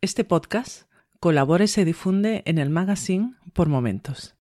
Este podcast colabora y se difunde en el magazine por momentos.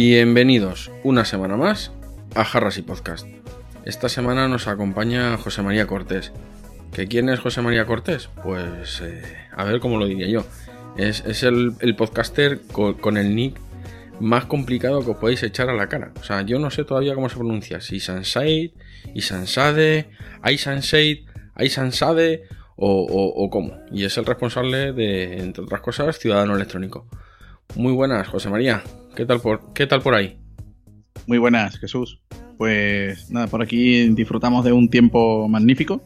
Bienvenidos una semana más a Jarras y Podcast. Esta semana nos acompaña José María Cortés. ¿Que quién es José María Cortés? Pues eh, a ver cómo lo diría yo. Es, es el, el podcaster co- con, el nick más complicado que os podéis echar a la cara. O sea, yo no sé todavía cómo se pronuncia. Si Sansade, y Sansade, Ay Sansade, Ay Sansade o, o, o cómo. Y es el responsable de, entre otras cosas, Ciudadano Electrónico. Muy buenas, José María. ¿Qué tal por, qué tal por ahí? Muy buenas, Jesús. Pues nada, por aquí disfrutamos de un tiempo magnífico,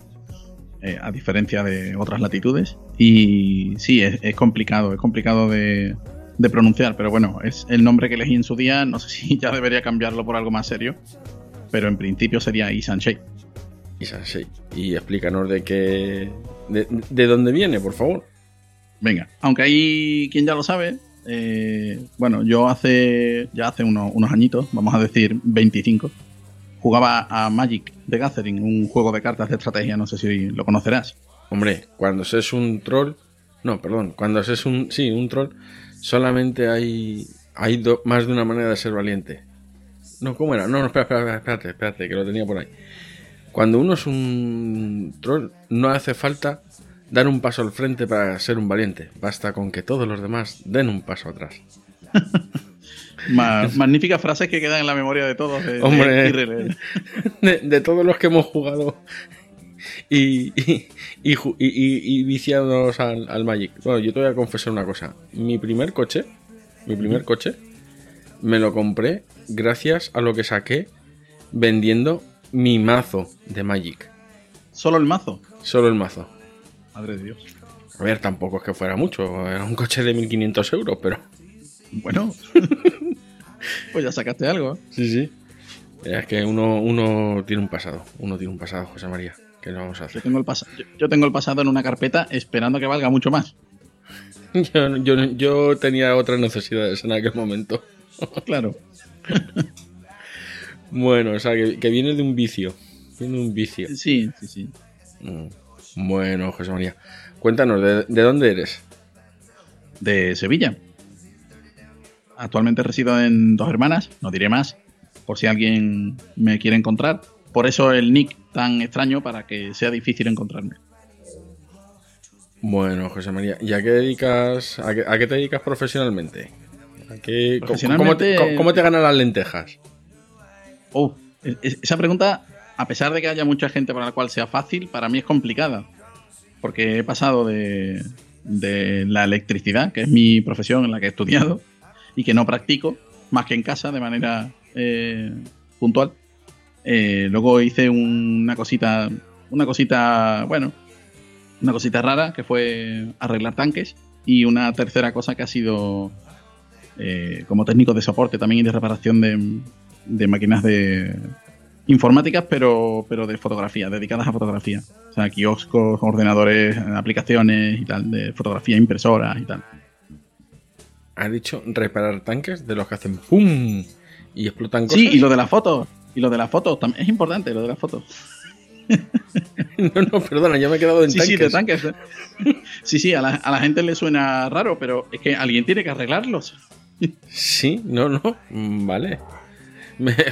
eh, a diferencia de otras latitudes. Y sí, es, es complicado, es complicado de, de pronunciar, pero bueno, es el nombre que elegí en su día. No sé si ya debería cambiarlo por algo más serio, pero en principio sería Isanshay. Y Sansei. Y explícanos de qué. De, de dónde viene, por favor. Venga, aunque hay quien ya lo sabe. Eh, bueno, yo hace ya hace unos, unos añitos, vamos a decir 25, jugaba a Magic the Gathering, un juego de cartas de estrategia, no sé si lo conocerás. Hombre, cuando se es un troll. No, perdón. Cuando se es un. Sí, un troll. Solamente hay. Hay más de una manera de ser valiente. No, ¿cómo era? No, no, espera, espérate, espérate, que lo tenía por ahí. Cuando uno es un troll, no hace falta dar un paso al frente para ser un valiente. Basta con que todos los demás den un paso atrás. Ma- magníficas frases que quedan en la memoria de todos. de- Hombre. De, de todos los que hemos jugado y, y, y y- y- y viciados al, al Magic. Bueno, yo te voy a confesar una cosa. Mi primer coche, mi primer coche, me lo compré gracias a lo que saqué vendiendo mi mazo de Magic. Solo el mazo. Solo el mazo. Madre de Dios. A ver, tampoco es que fuera mucho. Era un coche de 1500 euros, pero... Bueno. pues ya sacaste algo. ¿eh? Sí, sí. Es que uno, uno tiene un pasado. Uno tiene un pasado, José María. ¿Qué le vamos a Yo hacer? tengo, el pas- yo, yo tengo el pasado en una carpeta esperando que valga mucho más. Yo, yo, yo tenía otras necesidades en aquel momento. Claro. Bueno, o sea, que, que viene de un vicio. Viene de un vicio. Sí, sí, sí. Mm. Bueno, José María. Cuéntanos, ¿de, de dónde eres? de Sevilla. Actualmente resido en Dos Hermanas, no diré más, por si alguien me quiere encontrar. Por eso el nick tan extraño para que sea difícil encontrarme. Bueno, José María, ¿y a qué dedicas, a qué, a qué te dedicas profesionalmente? ¿A qué- ¿Cómo, te, cómo te ganan las lentejas? Oh, es- es- esa pregunta, a pesar de que haya mucha gente para la cual sea fácil, para mí es complicada. Porque he pasado de, de la electricidad, que es mi profesión en la que he estudiado, y que no practico, más que en casa, de manera eh, puntual. Eh, luego hice una cosita, una cosita, bueno, una cosita rara, que fue arreglar tanques. Y una tercera cosa que ha sido eh, como técnico de soporte también y de reparación de, de máquinas de informáticas, pero, pero de fotografía, dedicadas a fotografía. O sea, kioscos, ordenadores, aplicaciones y tal, de fotografía, impresoras y tal. Has dicho reparar tanques de los que hacen ¡pum! y explotan cosas. Sí, y lo de las fotos. Y lo de las fotos también es importante, lo de las fotos. no, no, perdona, ya me he quedado en Sí, sí, de tanques. ¿eh? Sí, sí, a la, a la gente le suena raro, pero es que alguien tiene que arreglarlos. Sí, no, no, mm, vale.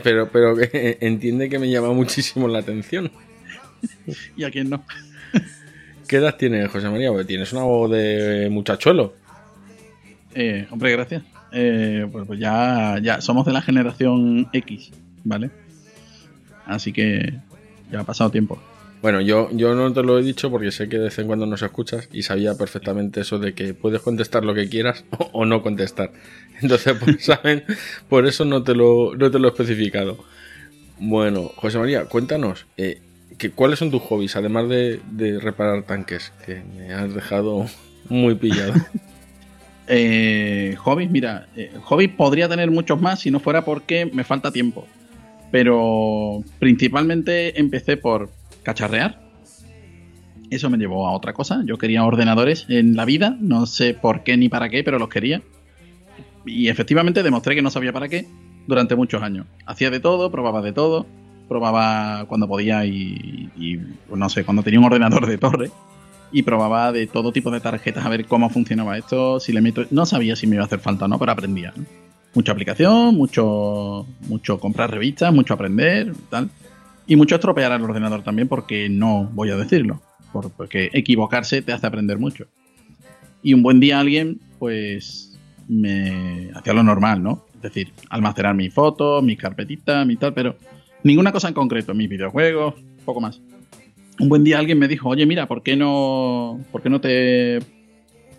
Pero, pero que entiende que me llama muchísimo la atención. ¿Y a quién no? ¿Qué edad tienes, José María? Porque tienes una voz de muchachuelo. Eh, hombre, gracias. Eh, pues, pues ya, ya somos de la generación X, ¿vale? Así que ya ha pasado tiempo. Bueno, yo, yo no te lo he dicho porque sé que de vez en cuando nos escuchas y sabía perfectamente eso de que puedes contestar lo que quieras o, o no contestar. Entonces, pues, ¿saben? Por eso no te, lo, no te lo he especificado. Bueno, José María, cuéntanos, eh, que, ¿cuáles son tus hobbies, además de, de reparar tanques? Que me has dejado muy pillado. Eh, hobbies, mira, eh, hobbies podría tener muchos más si no fuera porque me falta tiempo. Pero principalmente empecé por cacharrear. Eso me llevó a otra cosa. Yo quería ordenadores en la vida, no sé por qué ni para qué, pero los quería. Y efectivamente demostré que no sabía para qué durante muchos años. Hacía de todo, probaba de todo, probaba cuando podía y, y, pues no sé, cuando tenía un ordenador de torre y probaba de todo tipo de tarjetas a ver cómo funcionaba esto, si le meto... No sabía si me iba a hacer falta o no, pero aprendía. ¿no? Mucha aplicación, mucho, mucho comprar revistas, mucho aprender, tal. Y mucho estropear al ordenador también, porque no voy a decirlo. por- porque equivocarse te hace aprender mucho. Y un buen día alguien, pues, me hacía lo normal, ¿no? Es decir, almacenar mis fotos, mis carpetitas, mi tal, pero ninguna cosa en concreto, mis videojuegos, poco más un buen día alguien me dijo, oye, mira, ¿por qué no, ¿por qué no te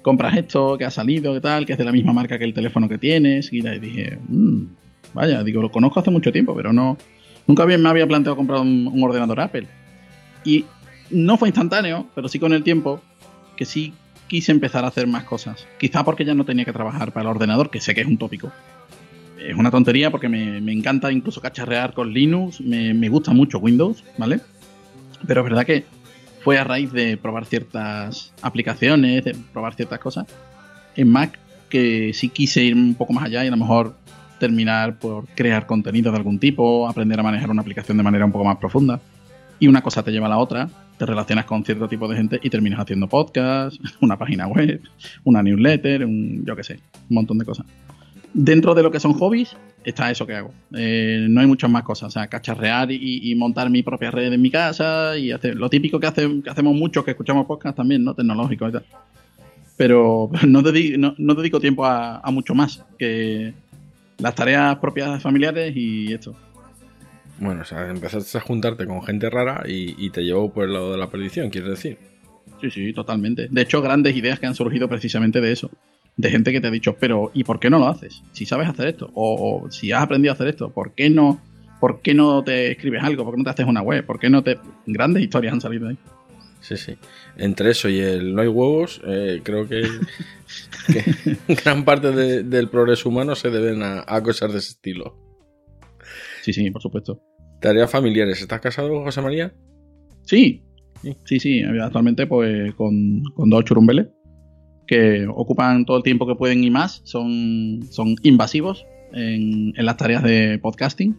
compras esto que ha salido, que tal, que es de la misma marca que el teléfono que tienes? Y dije, "Mm, vaya, digo, lo conozco hace mucho tiempo, pero no, nunca bien me había planteado comprar un, ordenador Apple. Y no fue instantáneo, pero sí con el tiempo, que sí quise empezar a hacer más cosas. Quizá porque ya no tenía que trabajar para el ordenador, que sé que es un tópico. Es una tontería porque me, me encanta incluso cacharrear con Linux, me, me gusta mucho Windows, ¿vale? Pero es verdad que fue a raíz de probar ciertas aplicaciones, de probar ciertas cosas en Mac que sí quise ir un poco más allá y a lo mejor terminar por crear contenido de algún tipo, aprender a manejar una aplicación de manera un poco más profunda. Y una cosa te lleva a la otra, te relacionas con cierto tipo de gente y terminas haciendo podcast, una página web, una newsletter, un, yo qué sé, un montón de cosas. Dentro de lo que son hobbies, está eso que hago. Eh, no hay muchas más cosas. O sea, cacharrear y, montar mi propia red en mi casa y hacer lo típico que, hace- que hacemos muchos que escuchamos podcast también, ¿no? Tecnológico y tal. Pero no, dedi- no- dedico tiempo a mucho más que las tareas propias familiares y esto. Bueno, o sea, empezaste a juntarte con gente rara y, y te llevó por el lado de la perdición, quieres decir. Sí, sí, totalmente. De hecho, grandes ideas que han surgido precisamente de eso. De gente que te ha dicho, pero ¿y por qué no lo haces? Si sabes hacer esto, o, o si has aprendido a hacer esto, ¿por qué no, por qué no te escribes algo? ¿Por qué no te haces una web? ¿Por qué no te...? Grandes historias han salido de ahí. Sí, sí. Entre eso y el no hay huevos, eh, creo que, que gran parte de- del progreso humano se deben a, a cosas de ese estilo. Sí, sí, por supuesto. Tareas familiares. ¿Estás casado, José María? Sí, Sí. sí, sí. Actualmente, pues, con, con dos churumbeles que ocupan todo el tiempo que pueden y más. Son, son invasivos en, en las tareas de podcasting.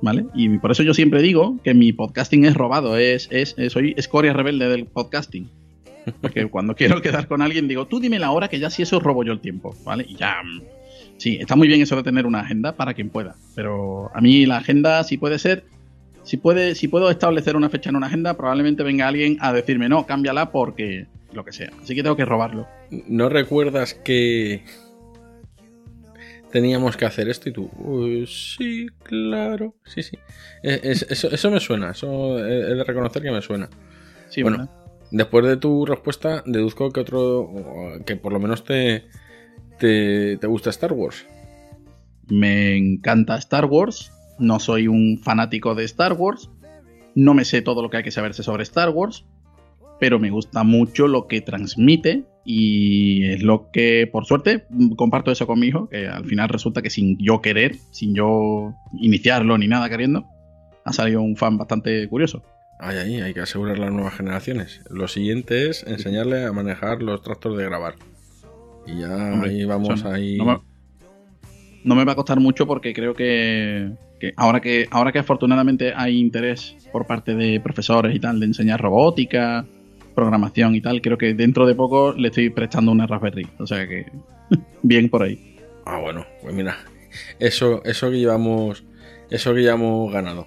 ¿Vale? Y por eso yo siempre digo que mi podcasting es robado, es, es, soy escoria rebelde del podcasting. Porque cuando quiero quedar con alguien digo, tú dime la hora que ya si eso robo yo el tiempo, ¿vale? Y ya. mm, Sí, está muy bien eso de tener una agenda para quien pueda. Pero a mí la agenda, si puede ser, si, puede, si puedo establecer una fecha en una agenda, probablemente venga alguien a decirme, no, cámbiala porque lo que sea. Así que tengo que robarlo. ¿No recuerdas que teníamos que hacer esto y tú? "Pues sí, claro. Sí, sí. Es- eso, eso me suena. Eso he he de reconocer que me suena. Sí, Bueno, ¿verdad? Después de tu respuesta, deduzco que otro. que por lo menos te. te, te gusta Star Wars. Me encanta Star Wars. No soy un fanático de Star Wars. No me sé todo lo que hay que saberse sobre Star Wars. Pero me gusta mucho lo que transmite. Y es lo que, por suerte, mm, comparto eso con mi hijo. Que al final resulta que sin yo querer, sin yo iniciarlo ni nada queriendo, ha salido un fan bastante curioso. Ay, ay, hay que asegurar las nuevas generaciones. Lo siguiente es enseñarle a manejar los tractos de grabar. Y ya Hombre, ahí vamos eso no- ahí. no me- no me va a costar mucho porque creo que, que ahora que ahora que afortunadamente hay interés por parte de profesores y tal de enseñar robótica, programación y tal, creo que dentro de poco le estoy prestando una Raspberry. O sea que bien por ahí. Ah, bueno, pues mira, eso, eso que llevamos, eso que llevamos ganado.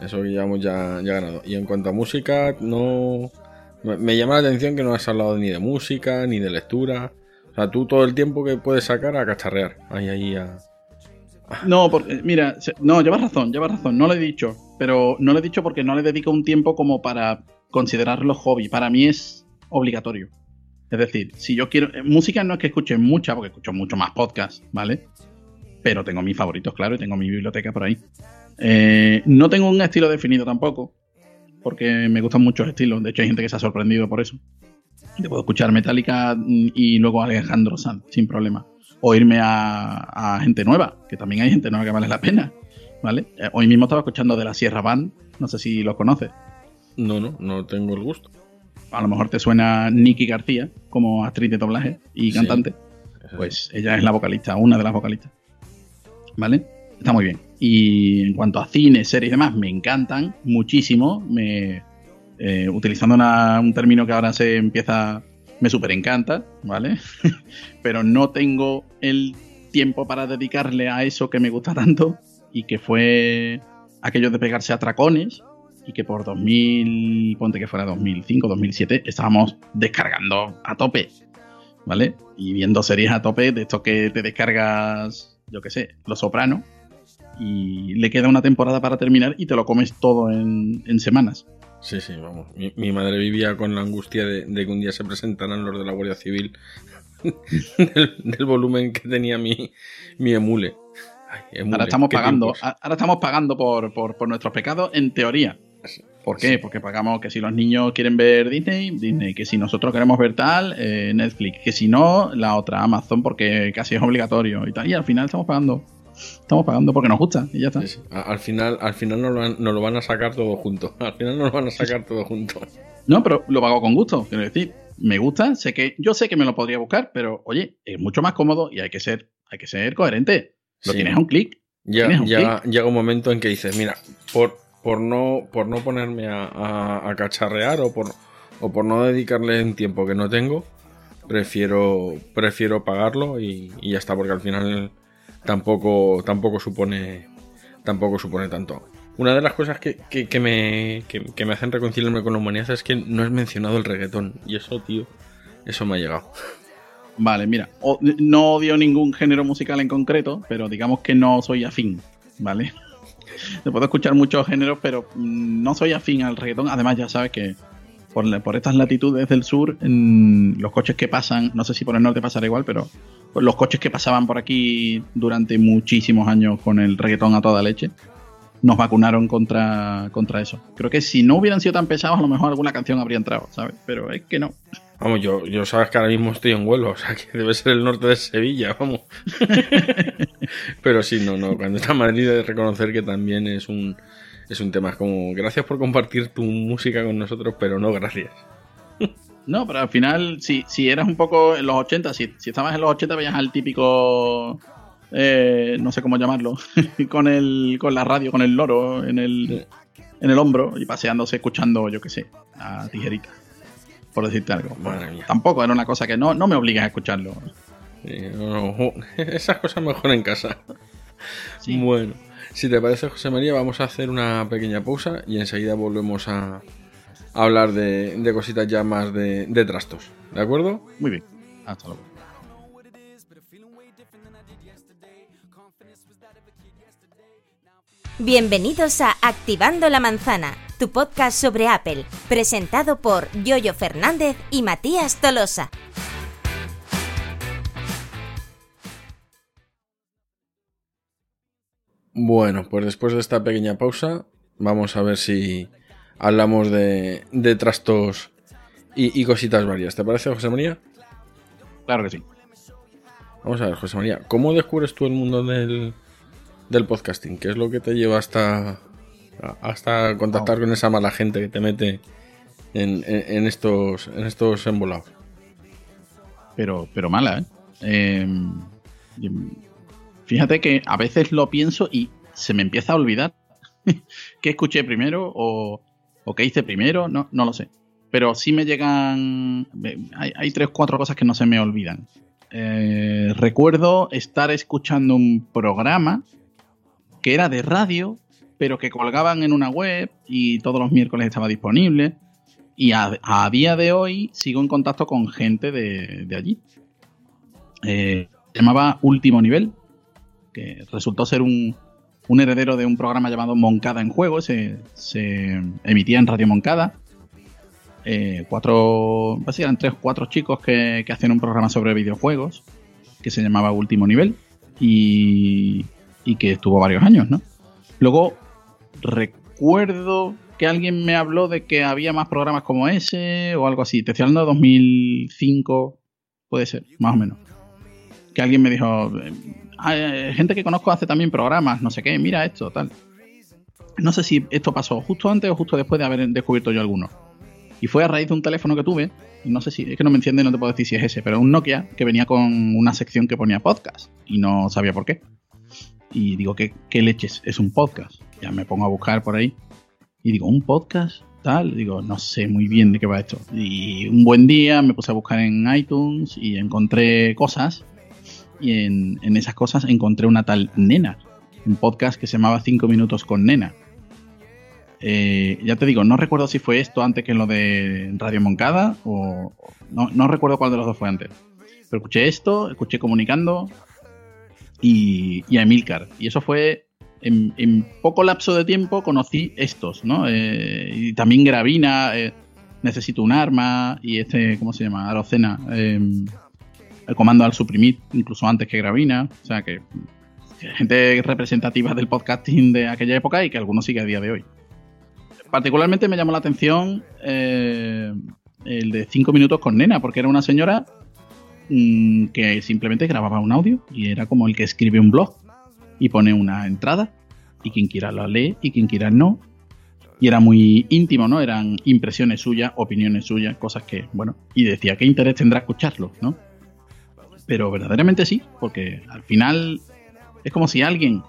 Eso que llevamos ya, ya ganado. Y en cuanto a música, no. Me, llama la atención que no has hablado ni de música, ni de lectura. O sea, tú todo el tiempo que puedes sacar a cacharrear. Ahí, ahí, a. No, porque, mira, no, llevas razón, llevas razón, no lo he dicho, pero no lo he dicho porque no le dedico un tiempo como para considerarlo hobby. Para mí es obligatorio. Es decir, si yo quiero. eh, Música no es que escuche mucha, porque escucho mucho más podcast, ¿vale? Pero tengo mis favoritos, claro, y tengo mi biblioteca por ahí. Eh, no tengo un estilo definido tampoco, porque me gustan muchos estilos. De hecho, hay gente que se ha sorprendido por eso. Te puedo escuchar Metallica mm, y luego Alejandro Sanz, sin problema. O irme a, a gente nueva, que también hay gente nueva que vale la pena. ¿Vale? Eh, Hoy mismo estaba escuchando de la Sierra Band, no sé si los conoces. No, no, no tengo el gusto. A lo mejor te suena Nikki García como actriz de doblaje y Sí. cantante. Pues ella es la vocalista, una de las vocalistas. ¿Vale? Está muy bien. Y en cuanto a cine, series y demás, me encantan muchísimo. Me, eh, utilizando una- un término que ahora se empieza, me super encanta, ¿vale? Pero no tengo el tiempo para dedicarle a eso que me gusta tanto y que fue aquello de pegarse a tracones y que por 2000, ponte que fuera 2005, 2007, estábamos descargando a tope, ¿vale? Y viendo series a tope de esto que te descargas, yo qué sé, Los Soprano, y le queda una temporada para terminar y te lo comes todo en, en semanas. Sí, sí, vamos. Mi, mi madre vivía con la angustia de, de que un día se presentaran los de la Guardia Civil del, del volumen que tenía mi, mi emule. Ay, emule, Ahora estamos pagando, tiempos. ahora estamos pagando por, por, por nuestros pecados en teoría. ¿Por qué? Porque pagamos que si los niños quieren ver Disney, Disney, que si nosotros queremos ver tal, eh, Netflix, que si no, la otra Amazon, porque casi es obligatorio y tal. Y al final estamos pagando. Estamos pagando porque nos gusta y ya está. Sí, sí. A- Al final, al final nos lo, van, nos lo van a sacar todo junto. Al final nos lo van a sacar todo junto. No, pero lo pago con gusto. Quiero decir, me gusta, sé que, yo sé que me lo podría buscar, pero oye, es mucho más cómodo y hay que ser, hay que ser coherente. Lo Sí. tienes a un clic. Ya- llega, llega un momento en que dices, mira, por, por, no, por no ponerme a, a- cacharrear o por, o por no dedicarle un tiempo que no tengo, prefiero, prefiero pagarlo y, y ya está, porque al final tampoco, tampoco supone tampoco supone tanto. Una de las cosas que, que- me, que, me hacen reconciliarme con la humanidad es que no has mencionado el reggaetón. Y eso, tío, eso me ha llegado. Vale, mira, no odio ningún género musical en concreto, pero digamos que no soy afín, ¿vale? Te puedo escuchar muchos géneros, pero no soy afín al reggaetón. Además, ya sabes que por, por estas latitudes del sur, los coches que pasan, no sé si por el norte pasará igual, pero los coches que pasaban por aquí durante muchísimos años con el reggaetón a toda leche, nos vacunaron contra, contra eso. Creo que si no hubieran sido tan pesados, a lo mejor alguna canción habría entrado, ¿sabes? Pero es que no. Vamos, yo, yo sabes que ahora mismo estoy en Huelva, o sea que debe ser el norte de Sevilla, vamos. Pero sí, no, no, cuando está en Madrid de reconocer que también es un, es un tema. Es como, gracias por compartir tu música con nosotros, pero no gracias. No, pero al final, si, si eras un poco en los 80, si, si estabas en los 80, veías al típico. eh, no sé cómo llamarlo. con el con la radio, con el loro en el, en el hombro y paseándose escuchando, yo qué sé, a tijerita. Por decirte algo. Madre mía. Tampoco era una cosa que no, no me obligas a escucharlo. No, no, esas cosas mejor en casa. Sí. Bueno, si te parece, José María, vamos a hacer una pequeña pausa y enseguida volvemos a, a hablar de, de cositas ya más de, de trastos. ¿De acuerdo? Muy bien. Hasta luego. Bienvenidos a Activando la Manzana, tu podcast sobre Apple, presentado por Yoyo Fernández y Matías Tolosa. Bueno, pues después de esta pequeña pausa, vamos a ver si hablamos de, de trastos y, y cositas varias. ¿Te parece, José María? Claro que sí. Vamos a ver, José María, ¿cómo descubres tú el mundo del, del podcasting? ¿Qué es lo que te lleva hasta, hasta contactar con esa mala gente que te mete en, en- en estos, en estos embolados? Pero, pero mala, ¿eh? Eh, fíjate que a veces lo pienso y se me empieza a olvidar qué escuché primero o, o qué hice primero, no, no lo sé. Pero sí me llegan. Hay, hay tres o cuatro cosas que no se me olvidan. Eh, recuerdo estar escuchando un programa que era de radio, pero que colgaban en una web y todos los miércoles estaba disponible. Y a, día de hoy sigo en contacto con gente de, de allí. Eh, se llamaba Último Nivel, que resultó ser un, un heredero de un programa llamado Moncada en Juego, se, se emitía en Radio Moncada. Eh, cuatro, eran tres cuatro chicos que, que hacían un programa sobre videojuegos que se llamaba Último Nivel y, y que estuvo varios años, ¿no? Luego recuerdo que alguien me habló de que había más programas como ese o algo así. Te estoy hablando de 2005, puede ser, más o menos. Que alguien me dijo, eh, gente que conozco hace también programas, no sé qué, mira esto, tal. No sé si esto pasó justo antes o justo después de haber descubierto yo alguno. Y fue a raíz de un teléfono que tuve, no sé si, es que no me enciende, no te puedo decir si es ese, pero un Nokia que venía con una sección que ponía podcast y no sabía por qué. Y digo, ¿qué, qué leches? Es un podcast. Ya me pongo a buscar por ahí y digo, ¿un podcast? Tal, digo, no sé muy bien de qué va esto. Y un buen día me puse a buscar en iTunes y encontré cosas. Y en, en esas cosas encontré una tal Nena, un podcast que se llamaba 5 minutos con Nena. Eh, ya te digo, no recuerdo si fue esto antes que lo de Radio Moncada o no, no recuerdo cuál de los dos fue antes. Pero escuché esto, escuché Comunicando y, y a Emilcar. Y eso fue en, poco lapso de tiempo conocí estos, ¿no? Eh, y también Gravina, eh, Necesito un arma y este, ¿cómo se llama? Arocena, eh, el comando al suprimir, incluso antes que Gravina. O sea que, gente representativa del podcasting de aquella época y que algunos sigue a día de hoy particularmente me llamó la atención eh, el de 5 minutos con Nena, porque era una señora mmm, que simplemente grababa un audio y era como el que escribe un blog y pone una entrada y quien quiera la lee y quien quiera no. Y era muy íntimo, ¿no? Eran impresiones suyas, opiniones suyas, cosas que, bueno, y decía, ¿qué interés tendrá escucharlo, ¿no? Pero verdaderamente sí, porque al final es como si alguien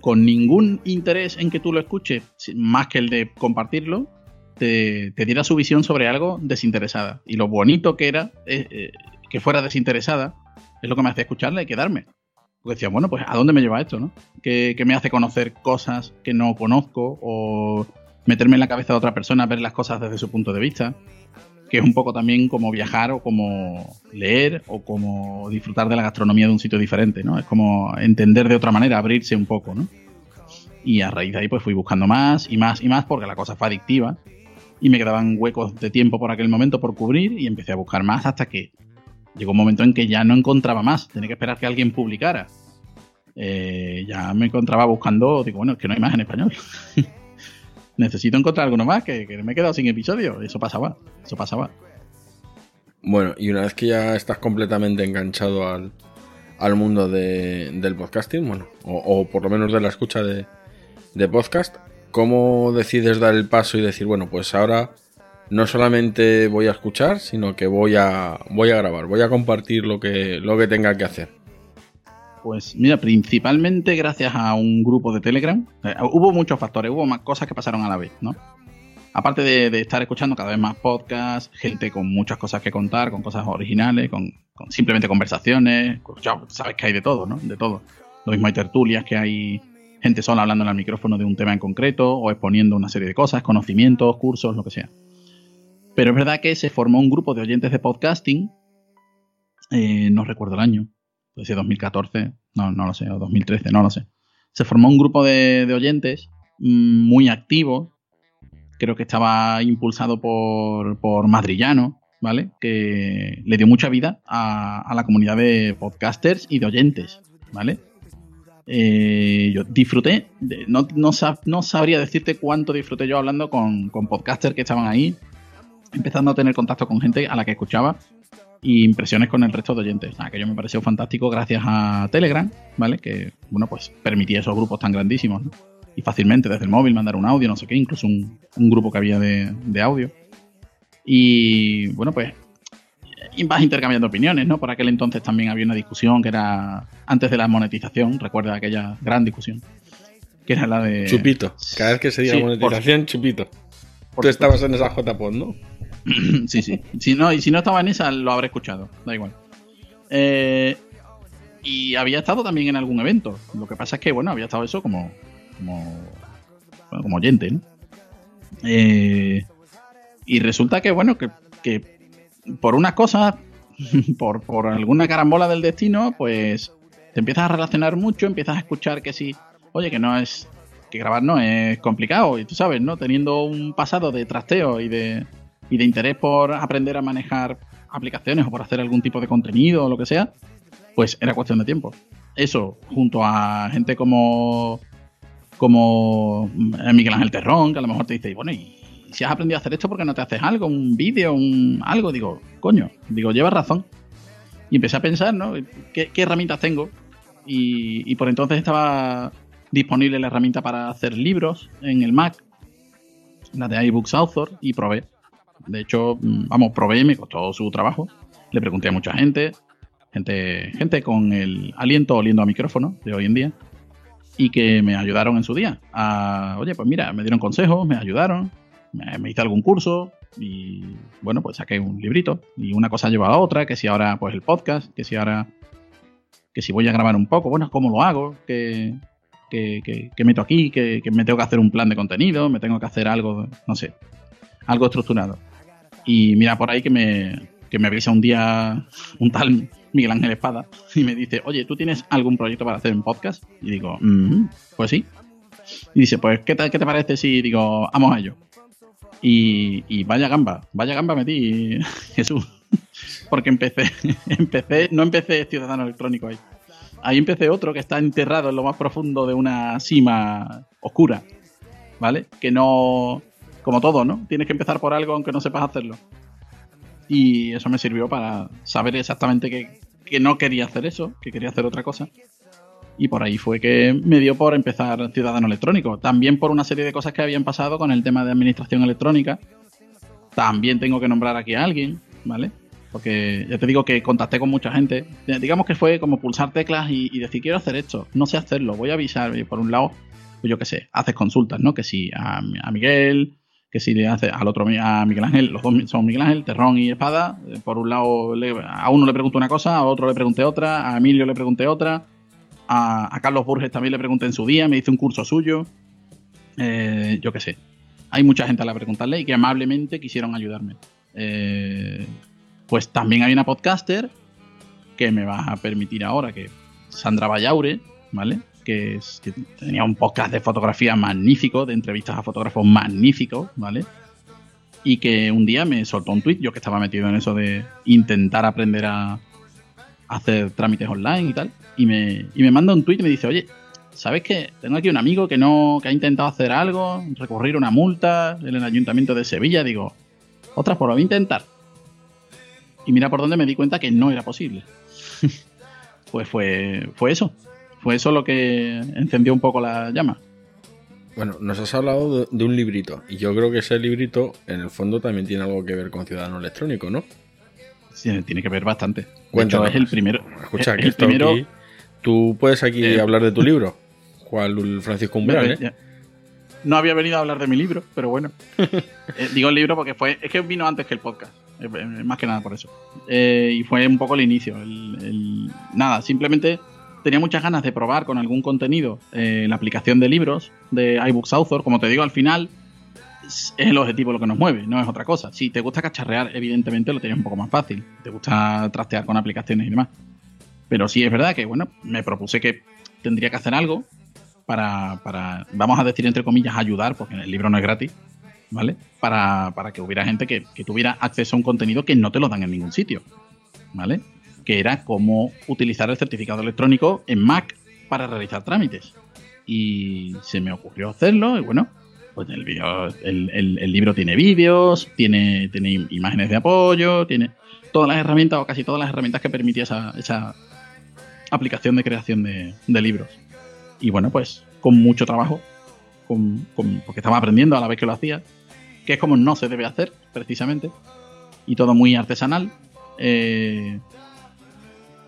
con ningún interés en que tú lo escuches, más que el de compartirlo, te, te diera su visión sobre algo desinteresada. Y lo bonito que era eh, eh, que fuera desinteresada es lo que me hacía escucharla y quedarme. Porque decía, bueno, pues ¿a dónde me lleva esto, no? Que, que me hace conocer cosas que no conozco o meterme en la cabeza de otra persona, ver las cosas desde su punto de vista que es un poco también como viajar o como leer o como disfrutar de la gastronomía de un sitio diferente, ¿no? Es como entender de otra manera, abrirse un poco, ¿no? Y a raíz de ahí pues fui buscando más y más y más porque la cosa fue adictiva y me quedaban huecos de tiempo por aquel momento por cubrir y empecé a buscar más hasta que llegó un momento en que ya no encontraba más, tenía que esperar que alguien publicara. Eh, ya me encontraba buscando, digo, bueno, es que no hay más en español. necesito encontrar alguno más, que, que, me he quedado sin episodio. Eso pasaba, eso pasaba. Bueno, y una vez que ya estás completamente enganchado al, al mundo de, del podcasting, bueno, o, o, por lo menos de la escucha de, de podcast, ¿cómo decides dar el paso y decir, bueno, pues ahora no solamente voy a escuchar, sino que voy a, voy a grabar, voy a compartir lo que, lo que tenga que hacer? Pues mira, principalmente gracias a un grupo de Telegram. Eh, hubo muchos factores, hubo más cosas que pasaron a la vez, ¿no? Aparte de, estar escuchando cada vez más podcasts, gente con muchas cosas que contar, con cosas originales, con, con simplemente conversaciones, ya sabes que hay de todo, ¿no? De todo. Lo mismo hay tertulias, que hay gente sola hablando en el micrófono de un tema en concreto o exponiendo una serie de cosas, conocimientos, cursos, lo que sea. Pero es verdad que se formó un grupo de oyentes de podcasting, eh, no recuerdo el año, puede ser 2014, no, no lo sé, o 2013, no lo sé. Se formó un grupo de, de oyentes mmm, muy activo, creo que estaba impulsado por, por Madrillano, ¿vale? Que le dio mucha vida a, a la comunidad de podcasters y de oyentes, ¿vale? Eh, yo disfruté, no, no, sab, no, sabría decirte cuánto disfruté yo hablando con, con podcasters que estaban ahí, empezando a tener contacto con gente a la que escuchaba y impresiones con el resto de oyentes. Aquello me pareció fantástico gracias a Telegram, ¿vale? Que, bueno, pues permitía esos grupos tan grandísimos, ¿no? Y fácilmente desde el móvil mandar un audio, no sé qué, incluso un, un grupo que había de, de, audio. Y, bueno, pues y vas intercambiando opiniones, ¿no? Por aquel entonces también había una discusión que era antes de la monetización, recuerda aquella gran discusión, que era la de... Chupito. Cada vez que se diga Sí, monetización, chupito. por Tú estabas en esa JPod, ¿no? sí, sí. Si no, y si no estaba en esa, lo habré escuchado. Da igual. Eh, y había estado también en algún evento. Lo que pasa es que, bueno, había estado eso como. como. como oyente, ¿no? Eh, y resulta que, bueno, que, que por unas cosas, por, por alguna carambola del destino, pues te empiezas a relacionar mucho, empiezas a escuchar que sí, oye, que no es. que grabar no es complicado, y tú sabes, ¿no? Teniendo un pasado de trasteo y de, y de interés por aprender a manejar aplicaciones o por hacer algún tipo de contenido o lo que sea, pues era cuestión de tiempo. Eso, junto a gente como como Miguel Ángel Terrón, que a lo mejor te dice, bueno, y si has aprendido a hacer esto, ¿por qué no te haces algo? Un vídeo, un algo. Digo, coño, digo, llevas razón. Y empecé a pensar, ¿no? ¿Qué, qué herramientas tengo? Y, y por entonces estaba disponible la herramienta para hacer libros en el Mac, la de iBooks Author, y probé. De hecho, mm, vamos, probé, me costó su trabajo. Le pregunté a mucha gente, gente, gente con el aliento oliendo a micrófono de hoy en día, y que me ayudaron en su día. A, Oye, pues mira, me dieron consejos, me ayudaron, me, me hice algún curso, y bueno, pues saqué un librito. Y una cosa lleva a otra, que si ahora, pues el podcast, que si ahora, que si voy a grabar un poco, bueno, ¿cómo lo hago? Que, que, que- que meto aquí, que, que me tengo que hacer un plan de contenido, me tengo que hacer algo, no sé, algo estructurado. Y mira por ahí que me, que me avisa un día un tal Miguel Ángel Espada y me dice, oye, ¿tú tienes algún proyecto para hacer un podcast? Y digo, "Mm, pues sí. Y dice, pues, ¿qué, tal, ¿qué te parece si digo, vamos a ello? Y, y vaya gamba, vaya gamba metí, Jesús. Porque empecé, empecé, no empecé Ciudadano Electrónico ahí. Ahí empecé otro que está enterrado en lo más profundo de una cima oscura. ¿Vale? Que no. Como todo, ¿no? Tienes que empezar por algo aunque no sepas hacerlo. Y eso me sirvió para saber exactamente que, que no quería hacer eso, que quería hacer otra cosa. Y por ahí fue que me dio por empezar Ciudadano Electrónico. También por una serie de cosas que habían pasado con el tema de administración electrónica. También tengo que nombrar aquí a alguien, ¿vale? Porque ya te digo que contacté con mucha gente. Digamos que fue como pulsar teclas y, decir, quiero hacer esto, no sé hacerlo, voy a avisar. Y por un lado, pues yo qué sé, haces consultas, ¿no? Que si a, a Miguel, que si le haces al otro, a Miguel Ángel, los dos son Miguel Ángel, Terrón y Espada. Eh, Por un lado, a uno le pregunto una cosa, a otro le pregunté otra, a Emilio le pregunté otra, a, a Carlos Burges también le pregunté en su día, me hice un curso suyo. Eh, yo qué sé. Hay mucha gente a la preguntarle y que amablemente quisieron ayudarme. Eh, pues también hay una podcaster que me va a permitir ahora que Sandra Vallaure, ¿vale? Que, tenía un podcast de fotografía magnífico, de entrevistas a fotógrafos magnífico, ¿vale? Y que un día me soltó un tweet, yo que estaba metido en eso de intentar aprender a hacer trámites online y tal, y me, y me manda un tweet y me dice, oye, ¿sabes qué? Tengo aquí un amigo que no que ha intentado hacer algo, recurrir una multa en el ayuntamiento de Sevilla, digo, otras por lo voy a intentar. Y mira por dónde me di cuenta que no era posible. pues fue, fue eso. Fue eso lo que encendió un poco la llama. Bueno, nos has hablado de, de un librito. Y yo creo que ese librito, en el fondo, también tiene algo que ver con Ciudadano Electrónico, ¿no? Sí, tiene que ver bastante. Hecho, Cuéntanos. es el primero. Escucha, el que esto primero- aquí- Tú puedes aquí Eh, hablar de tu libro. ¿Cuál Francisco Umbral, eh? No había venido a hablar de mi libro, pero bueno. Eh, digo el libro porque fue. Es que vino antes que el podcast. eh, más que nada por eso. Y fue un poco el inicio. el- el- nada, simplemente tenía muchas ganas de probar con algún contenido eh, la aplicación de libros de iBooks Author. Como te digo, al final es el objetivo lo que nos mueve, no es otra cosa. Si te gusta cacharrear, evidentemente lo tienes un poco más fácil. Te gusta trastear con aplicaciones y demás. Pero sí es verdad que, bueno, me propuse que tendría que hacer algo para, para, vamos a decir entre comillas, ayudar, porque el libro no es gratis, ¿vale? Para, para que hubiera gente que, que tuviera acceso a un contenido que no te lo dan en ningún sitio, ¿vale? Que era cómo utilizar el certificado electrónico en Mac para realizar trámites. Y se me ocurrió hacerlo, y bueno, pues el, libro tiene vídeos, tiene, tiene imágenes de apoyo, tiene todas las herramientas o casi todas las herramientas que permitía esa, esa aplicación de creación de, libros. Y bueno, pues con mucho trabajo, con- porque estaba aprendiendo a la vez que lo hacía, que es como no se debe hacer, precisamente, y todo muy artesanal. eh,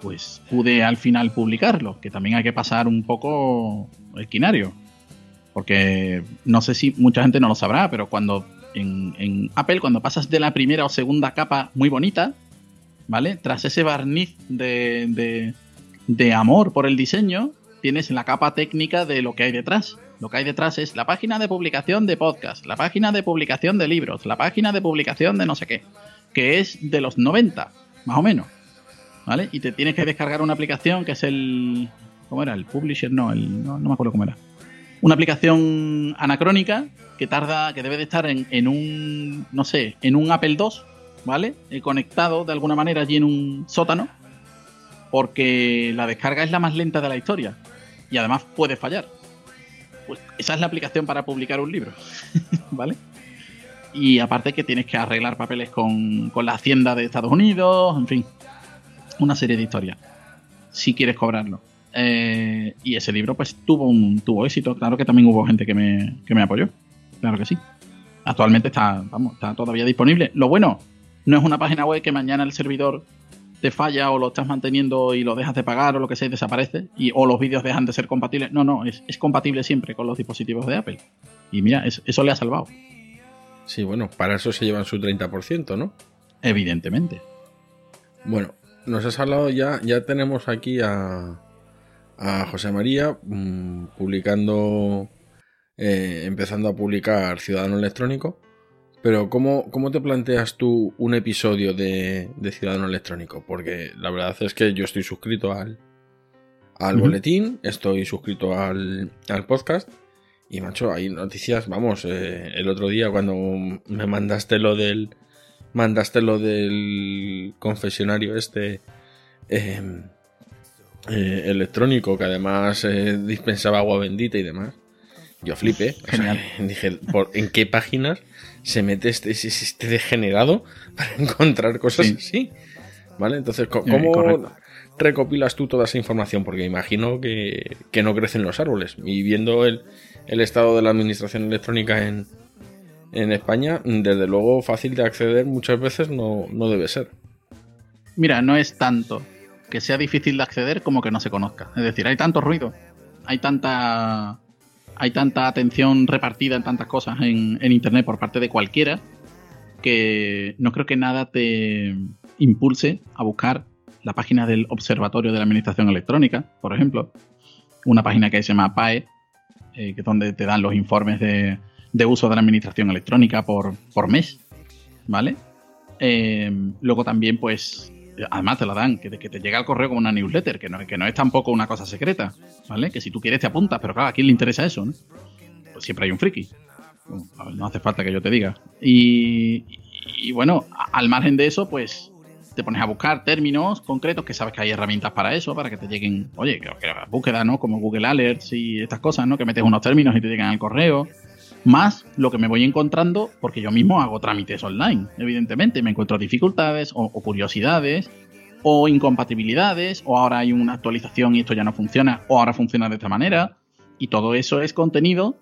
pues pude al final publicarlo, que también hay que pasar un poco el quinario. Porque no sé si mucha gente no lo sabrá, pero cuando en, Apple, cuando pasas de la primera o segunda capa muy bonita, ¿vale? Tras ese barniz de, de, de amor por el diseño, tienes la capa técnica de lo que hay detrás. Lo que hay detrás es la página de publicación de podcast, la página de publicación de libros, la página de publicación de no sé qué, que es de los 90, más o menos. ¿Vale? Y te tienes que descargar una aplicación que es el. ¿Cómo era? El Publisher, no, el, no, me acuerdo cómo era. Una aplicación anacrónica que tarda, que debe de estar en, en un, no sé, en un Apple II, ¿vale? Eh, conectado de alguna manera allí en un sótano, porque la descarga es la más lenta de la historia y además puede fallar. Pues esa es la aplicación para publicar un libro, ¿vale? Y aparte que tienes que arreglar papeles con, con la Hacienda de Estados Unidos, en fin, una serie de historias, si quieres cobrarlo. Eh, y ese libro pues tuvo un tuvo éxito, claro que también hubo gente que me, que me apoyó, claro que sí. Actualmente está, vamos, está todavía disponible. Lo bueno, no es una página web que mañana el servidor te falla o lo estás manteniendo y lo dejas de pagar o lo que sea y desaparece y, o los vídeos dejan de ser compatibles. No, no, es, es compatible siempre con los dispositivos de Apple. Y mira, es- eso le ha salvado, Sí, bueno, para eso se llevan su 30%, ¿no? evidentemente. Bueno, nos has hablado ya, ya tenemos aquí a, a José María mm, publicando, eh, empezando a publicar Ciudadano Electrónico, pero ¿cómo, cómo te planteas tú un episodio de, de Ciudadano Electrónico? Porque la verdad es que yo estoy suscrito al, al boletín, estoy suscrito al, al podcast. Y macho, hay noticias, vamos, eh, el otro día cuando me mandaste lo del, mandaste lo del confesionario este eh, eh, electrónico que además eh, dispensaba agua bendita y demás. Yo flipé. o sea, Genial. dije, ¿por- ¿en qué páginas se mete este, este, degenerado para encontrar cosas Sí. así? ¿Vale? Entonces, Eh, ¿cómo correcto. recopilas tú toda esa información? Porque imagino que, que no crecen los árboles. Y viendo el, el estado de la administración electrónica en, en España, desde luego fácil de acceder muchas veces no, no debe ser. Mira, no es tanto que sea difícil de acceder como que no se conozca. Es decir, hay tanto ruido, hay tanta hay tanta atención repartida en tantas cosas en, internet por parte de cualquiera que no creo que nada te impulse a buscar la página del Observatorio de la Administración Electrónica, por ejemplo, una página que se llama PAE, eh, que es donde te dan los informes de, de uso de la administración electrónica por, por mes, ¿vale? Eh, luego también, pues, además te la dan, que, te- llega al correo como una newsletter, que no, que no es tampoco una cosa secreta, ¿vale? Que si tú quieres te apuntas, pero claro, ¿a quién le interesa eso, no? Pues siempre hay un friki. No hace falta que yo te diga. Y, bueno, al margen de eso, pues te pones a buscar términos concretos que sabes que hay herramientas para eso, para que te lleguen, oye, que, que búsqueda, ¿no? Como Google Alerts y estas cosas, ¿no? Que metes unos términos y te llegan al correo. Más lo que me voy encontrando, porque yo mismo hago trámites online, evidentemente, me encuentro dificultades o, curiosidades o incompatibilidades, o ahora hay una actualización y esto ya no funciona, o ahora funciona de esta manera. Y todo eso es contenido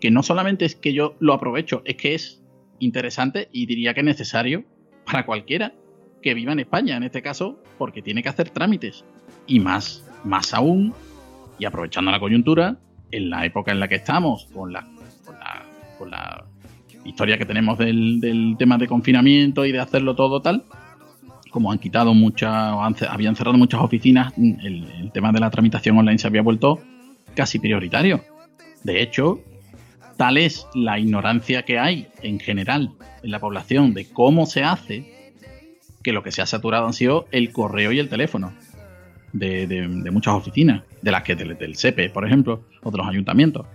que no solamente es que yo lo aprovecho, es que es interesante y diría que necesario para cualquiera que viva en España, en este caso, porque tiene que hacer trámites. Y más, más aún, y aprovechando la coyuntura, en la época en la que estamos, con la, con la, historia que tenemos del, del tema de confinamiento y de hacerlo todo tal, como han quitado muchas, habían cerrado muchas oficinas, el, tema de la tramitación online se había vuelto casi prioritario. De hecho, tal es la ignorancia que hay en general en la población de cómo se hace, que lo que se ha saturado han sido el correo y el teléfono de, de- muchas oficinas, de las que del, del SEPE, por ejemplo, o de los ayuntamientos,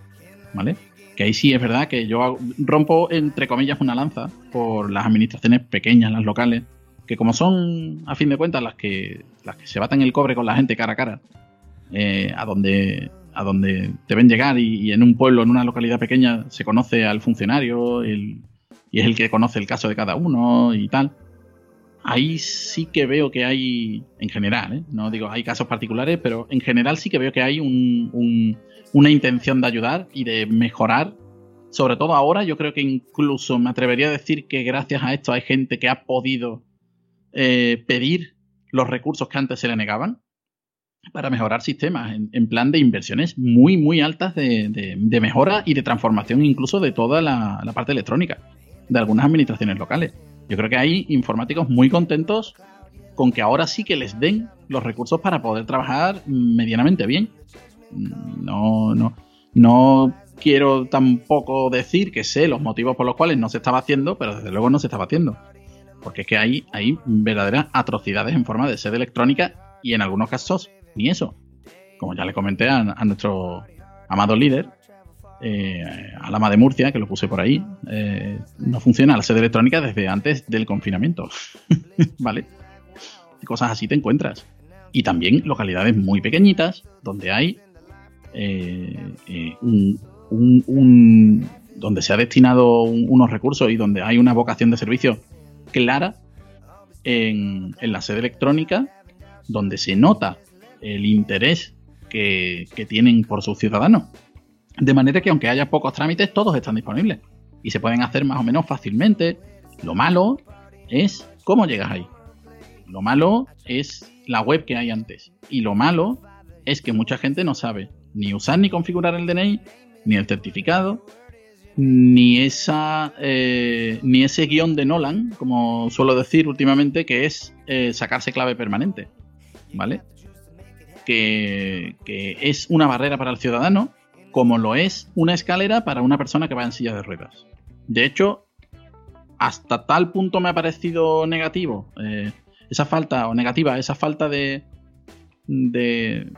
¿vale? Que ahí sí es verdad que yo rompo, entre comillas, una lanza por las administraciones pequeñas, las locales, que como son, a fin de cuentas, las que, las que se batan el cobre con la gente cara a cara, eh, a donde a donde te ven llegar y, y en un pueblo, en una localidad pequeña, se conoce al funcionario el- y es el que conoce el caso de cada uno y tal. Ahí sí que veo que hay, en general, ¿eh? no digo hay casos particulares, pero en general sí que veo que hay un- un- una intención de ayudar y de mejorar. Sobre todo ahora, yo creo que incluso me atrevería a decir que gracias a esto hay gente que ha podido eh, pedir los recursos que antes se le negaban para mejorar sistemas en, plan de inversiones muy, muy altas de, mejora y de transformación incluso de toda la, parte electrónica de algunas administraciones locales. Yo creo que hay informáticos muy contentos con que ahora sí que les den los recursos para poder trabajar medianamente bien. No, no, no quiero tampoco decir que sé los motivos por los cuales no se estaba haciendo, pero desde luego no se estaba haciendo. Porque es que hay, hay verdaderas atrocidades en forma de sede electrónica y en algunos casos ni eso. Como ya le comenté a, nuestro amado líder, eh, al ama de Murcia, que lo puse por ahí, eh, no funciona la sede electrónica desde antes del confinamiento. ¿Vale? Cosas así te encuentras. Y también localidades muy pequeñitas, donde hay eh, un, donde se ha destinado unos recursos y donde hay una vocación de servicio clara en, en la sede electrónica, donde se nota el interés que, tienen por sus ciudadanos. De manera que aunque haya pocos trámites, todos están disponibles y se pueden hacer más o menos fácilmente. Lo malo es cómo llegas ahí. Lo malo es la web que hay antes. Y lo malo es que mucha gente no sabe ni usar ni configurar el DNI, ni el certificado, ni esa eh, ni ese guion de Nolan, como suelo decir últimamente, que es eh, sacarse clave permanente. ¿Vale? que, es una barrera para el ciudadano, como lo es una escalera para una persona que va en silla de ruedas. De hecho, hasta tal punto me ha parecido negativo eh, esa falta, o negativa, esa falta de, de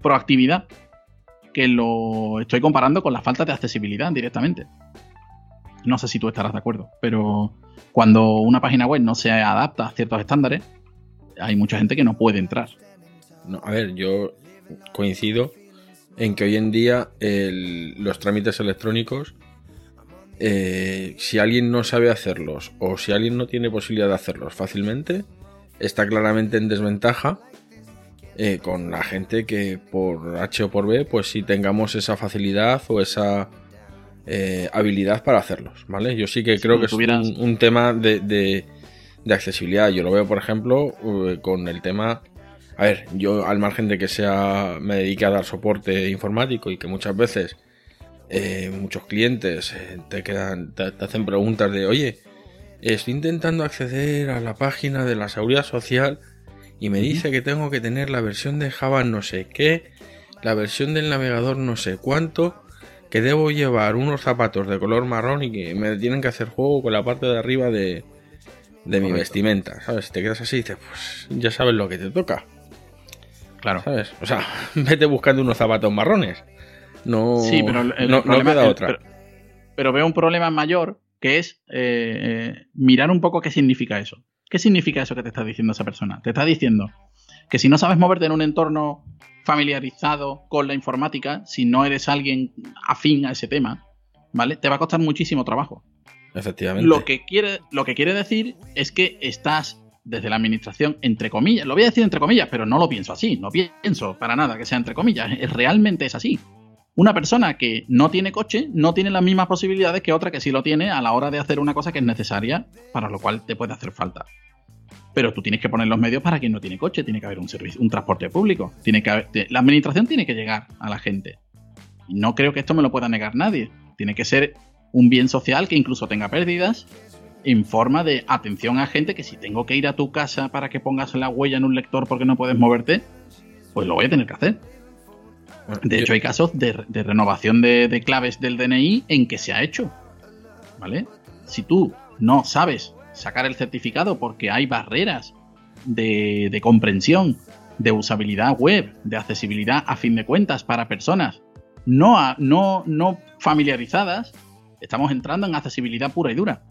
proactividad, que lo estoy comparando con la falta de accesibilidad directamente. No sé si tú estarás de acuerdo, pero cuando una página web no se adapta a ciertos estándares, hay mucha gente que no puede entrar. A ver, yo coincido en que hoy en día los trámites electrónicos, eh, si alguien no sabe hacerlos o si alguien no tiene posibilidad de hacerlos fácilmente, está claramente en desventaja eh, con la gente que por H o por B, pues si tengamos esa facilidad o esa eh, habilidad para hacerlos, ¿vale? Yo sí que creo que es un, tema de, de, accesibilidad. Yo lo veo, por ejemplo, con el tema a ver, yo al margen de que sea me dedique a dar soporte informático y que muchas veces eh, muchos clientes eh, te quedan, te, hacen preguntas de, oye, estoy intentando acceder a la página de la seguridad social y me dice que tengo que tener la versión de Java no sé qué, la versión del navegador no sé cuánto, que debo llevar unos zapatos de color marrón y que me tienen que hacer juego con la parte de arriba de, de mi vestimenta, ¿sabes? Si te quedas así y dices, pues ya sabes lo que te toca. Claro. ¿Sabes? O sea, vete buscando unos zapatos marrones. No, sí, pero no, queda otra. Pero, veo un problema mayor que es eh, eh, mirar un poco qué significa eso. ¿Qué significa eso que te está diciendo esa persona? Te está diciendo que si no sabes moverte en un entorno familiarizado con la informática, si no eres alguien afín a ese tema, ¿vale? Te va a costar muchísimo trabajo. Efectivamente. Lo que quiere, lo que quiere decir es que estás desde la administración, entre comillas, lo voy a decir entre comillas, pero no lo pienso así, no pienso para nada que sea entre comillas, realmente es así. Una persona que no tiene coche no tiene las mismas posibilidades que otra que sí lo tiene a la hora de hacer una cosa que es necesaria, para lo cual te puede hacer falta. Pero tú tienes que poner los medios para quien no tiene coche, tiene que haber un servicio, un transporte público, tiene que la administración tiene que llegar a la gente. No creo que esto me lo pueda negar nadie. Tiene que ser un bien social que incluso tenga pérdidas en forma de atención a gente que si tengo que ir a tu casa para que pongas la huella en un lector porque no puedes moverte, pues lo voy a tener que hacer. De hecho, hay casos de, renovación de, claves del DNI en que se ha hecho. ¿Vale? Si tú no sabes sacar el certificado porque hay barreras de, comprensión, de usabilidad web, de accesibilidad a fin de cuentas para personas no, no, no familiarizadas, estamos entrando en accesibilidad pura y dura.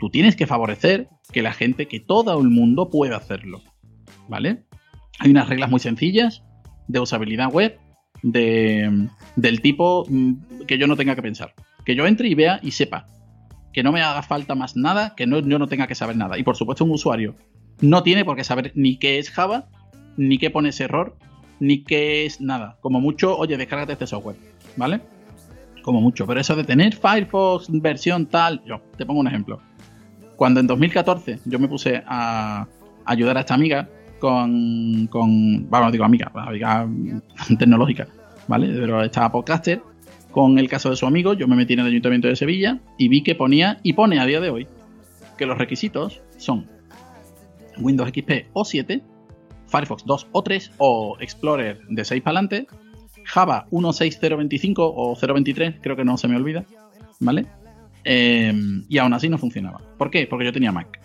Tú tienes que favorecer que la gente, que todo el mundo pueda hacerlo. ¿Vale? Hay unas reglas muy sencillas de usabilidad web de, del tipo mm, que yo no tenga que pensar. Que yo entre y vea y sepa. Que no me haga falta más nada, que yo no tenga que saber nada. Y por supuesto un usuario no tiene por qué saber ni qué es Java, ni qué pone ese error, ni qué es nada. Como mucho, oye, descárgate este software. ¿Vale? Como mucho. Pero eso de tener Firefox versión tal, yo te pongo un ejemplo. Cuando en 2014 yo me puse a, ayudar a esta amiga con, con bueno, digo amiga, amiga tecnológica, ¿vale? Pero esta podcaster con el caso de su amigo, yo me metí en el Ayuntamiento de Sevilla y vi que ponía, y pone a día de hoy, que los requisitos son Windows XP o 7, Firefox 2 o 3 o Explorer de 6 para adelante, Java 1.6.025 o 0.23, creo que no se me olvida, ¿vale? Eh, y aún así no funcionaba. ¿Por qué? Porque yo tenía Mac.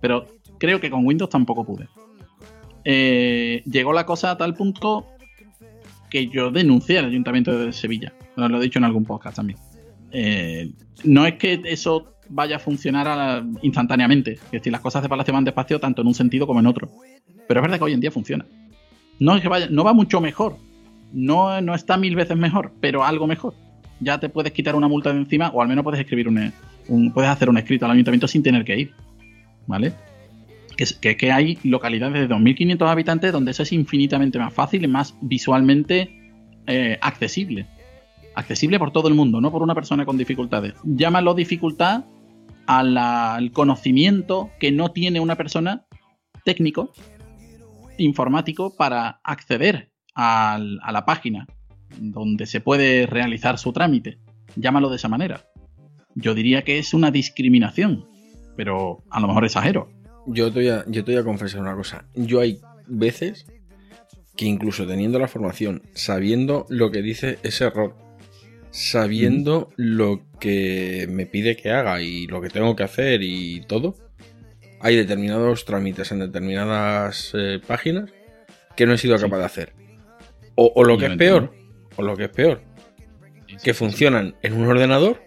Pero creo que con Windows tampoco pude. Eh, llegó la cosa a tal punto que yo denuncié al Ayuntamiento de Sevilla. Lo he dicho en algún podcast también. Eh, no es que eso vaya a funcionar instantáneamente. Es decir, las cosas de Palacio van despacio tanto en un sentido como en otro. Pero es verdad que hoy en día funciona. No es que vaya, no va mucho mejor. No, no está mil veces mejor, pero algo mejor. Ya te puedes quitar una multa de encima, o al menos puedes escribir un, puedes hacer un escrito al ayuntamiento sin tener que ir. ¿Vale? Que, que, que hay localidades de 2.500 habitantes donde eso es infinitamente más fácil y más visualmente eh, accesible. Accesible por todo el mundo, no por una persona con dificultades. Llámalo dificultad al conocimiento que no tiene una persona técnico, informático, para acceder a la página donde se puede realizar su trámite. Llámalo de esa manera. Yo diría que es una discriminación, pero a lo mejor exagero. Yo te voy a, yo te voy a confesar una cosa. Yo hay veces que incluso teniendo la formación, sabiendo lo que dice ese error, sabiendo lo que me pide que haga y lo que tengo que hacer y todo, hay determinados trámites en determinadas eh, páginas que no he sido capaz de hacer. O, lo que es peor, o lo que es peor, que funcionan en un ordenador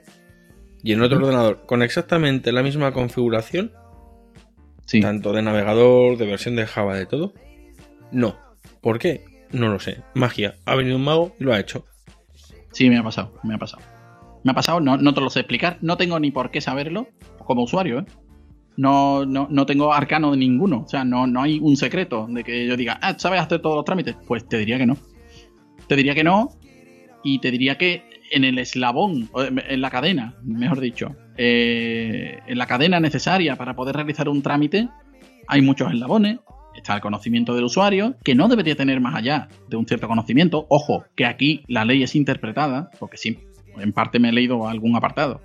y en otro ordenador con exactamente la misma configuración, tanto de navegador, de versión de Java, de todo. No. ¿Por qué? No lo sé. Magia. Ha venido un mago y lo ha hecho. Sí, me ha pasado, me ha pasado. Me ha pasado, no, no te lo sé explicar, no tengo ni por qué saberlo como usuario, ¿eh? No, no, no tengo arcano de ninguno, o sea, no, no hay un secreto de que yo diga, ah, ¿sabes hacer todos los trámites? Pues te diría que no. Te diría que no y te diría que en el eslabón, en la cadena, mejor dicho, eh, en la cadena necesaria para poder realizar un trámite, hay muchos eslabones, está el conocimiento del usuario, que no debería tener más allá de un cierto conocimiento. Ojo, que aquí la ley es interpretada, porque sí, en parte me he leído algún apartado.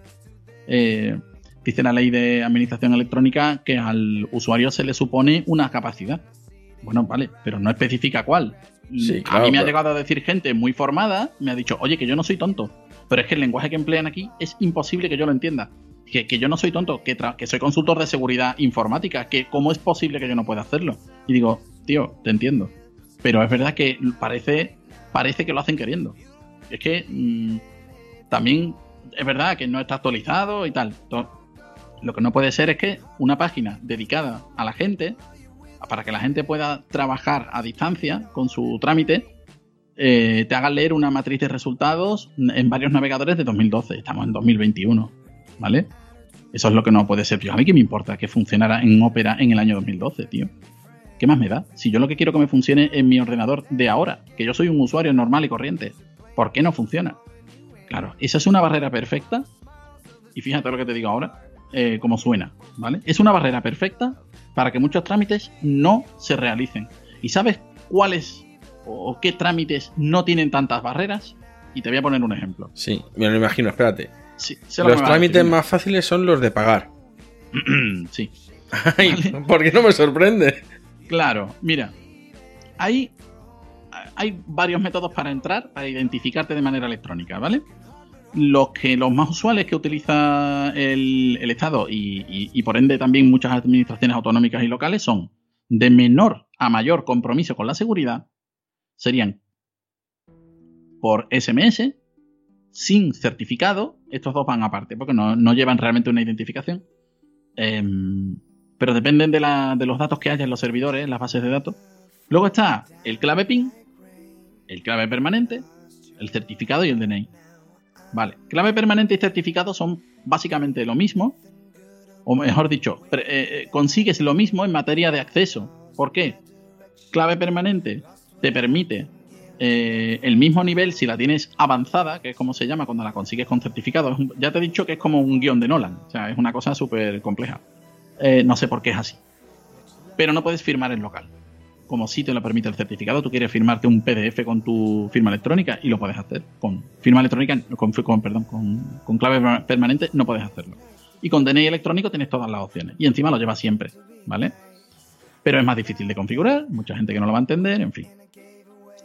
Eh, dice la ley de administración electrónica que al usuario se le supone una capacidad. Bueno, vale, pero no especifica cuál. A mí me ha llegado a decir gente muy formada, me ha dicho, oye, que yo no soy tonto, pero es que el lenguaje que emplean aquí es imposible que yo lo entienda que, yo no soy tonto, que, que soy consultor de seguridad informática, que cómo es posible que yo no pueda hacerlo. Y digo, tío, te entiendo. Pero es verdad que parece, parece que lo hacen queriendo. Es que mm, también es verdad que no está actualizado y tal. Lo que no puede ser es que una página dedicada a la gente, para que la gente pueda trabajar a distancia con su trámite, eh, te haga leer una matriz de resultados en varios navegadores de 2012. Estamos en 2021, ¿vale? Eso es lo que no puede ser, tío. A mí qué me importa que funcionara en Opera en el año 2012, tío. ¿Qué más me da? Si yo lo que quiero que me funcione en mi ordenador de ahora, que yo soy un usuario normal y corriente, ¿por qué no funciona? Claro, esa es una barrera perfecta. Y fíjate lo que te digo ahora, eh, cómo suena, ¿vale? Es una barrera perfecta para que muchos trámites no se realicen. ¿Y sabes cuáles o qué trámites no tienen tantas barreras? Y te voy a poner un ejemplo. Sí, me lo imagino, espérate los trámites más fáciles son los de pagar. sí. ¿Por qué no me sorprende? Claro, mira, hay, hay varios métodos para entrar, para identificarte de manera electrónica, ¿vale? Los que los más usuales que utiliza el, Estado y, por ende también muchas administraciones autonómicas y locales son de menor a mayor compromiso con la seguridad, serían por SMS, sin certificado, estos dos van aparte, porque no, llevan realmente una identificación. Em, pero dependen de, los datos que haya en los servidores, en las bases de datos. Luego está el clave PIN, el clave permanente, el certificado y el DNI. Vale, clave permanente y certificado son básicamente lo mismo, o mejor dicho, eh, eh, consigues lo mismo en materia de acceso. ¿Por qué? Clave permanente te permite eh, el mismo nivel si la tienes avanzada, que es como se llama cuando la consigues con certificado. ya te he dicho que es como un guion de Nolan, o sea, es una cosa súper compleja. Eh, no sé por qué es así. pero no puedes firmar en local. Como si te lo permite el certificado, tú quieres firmarte un PDF con tu firma electrónica y lo puedes hacer. Con firma electrónica, con, con perdón, con, con clave permanente no puedes hacerlo. Y con DNI electrónico tienes todas las opciones. Y encima lo llevas siempre, ¿vale? Pero es más difícil de configurar, mucha gente que no lo va a entender, en fin.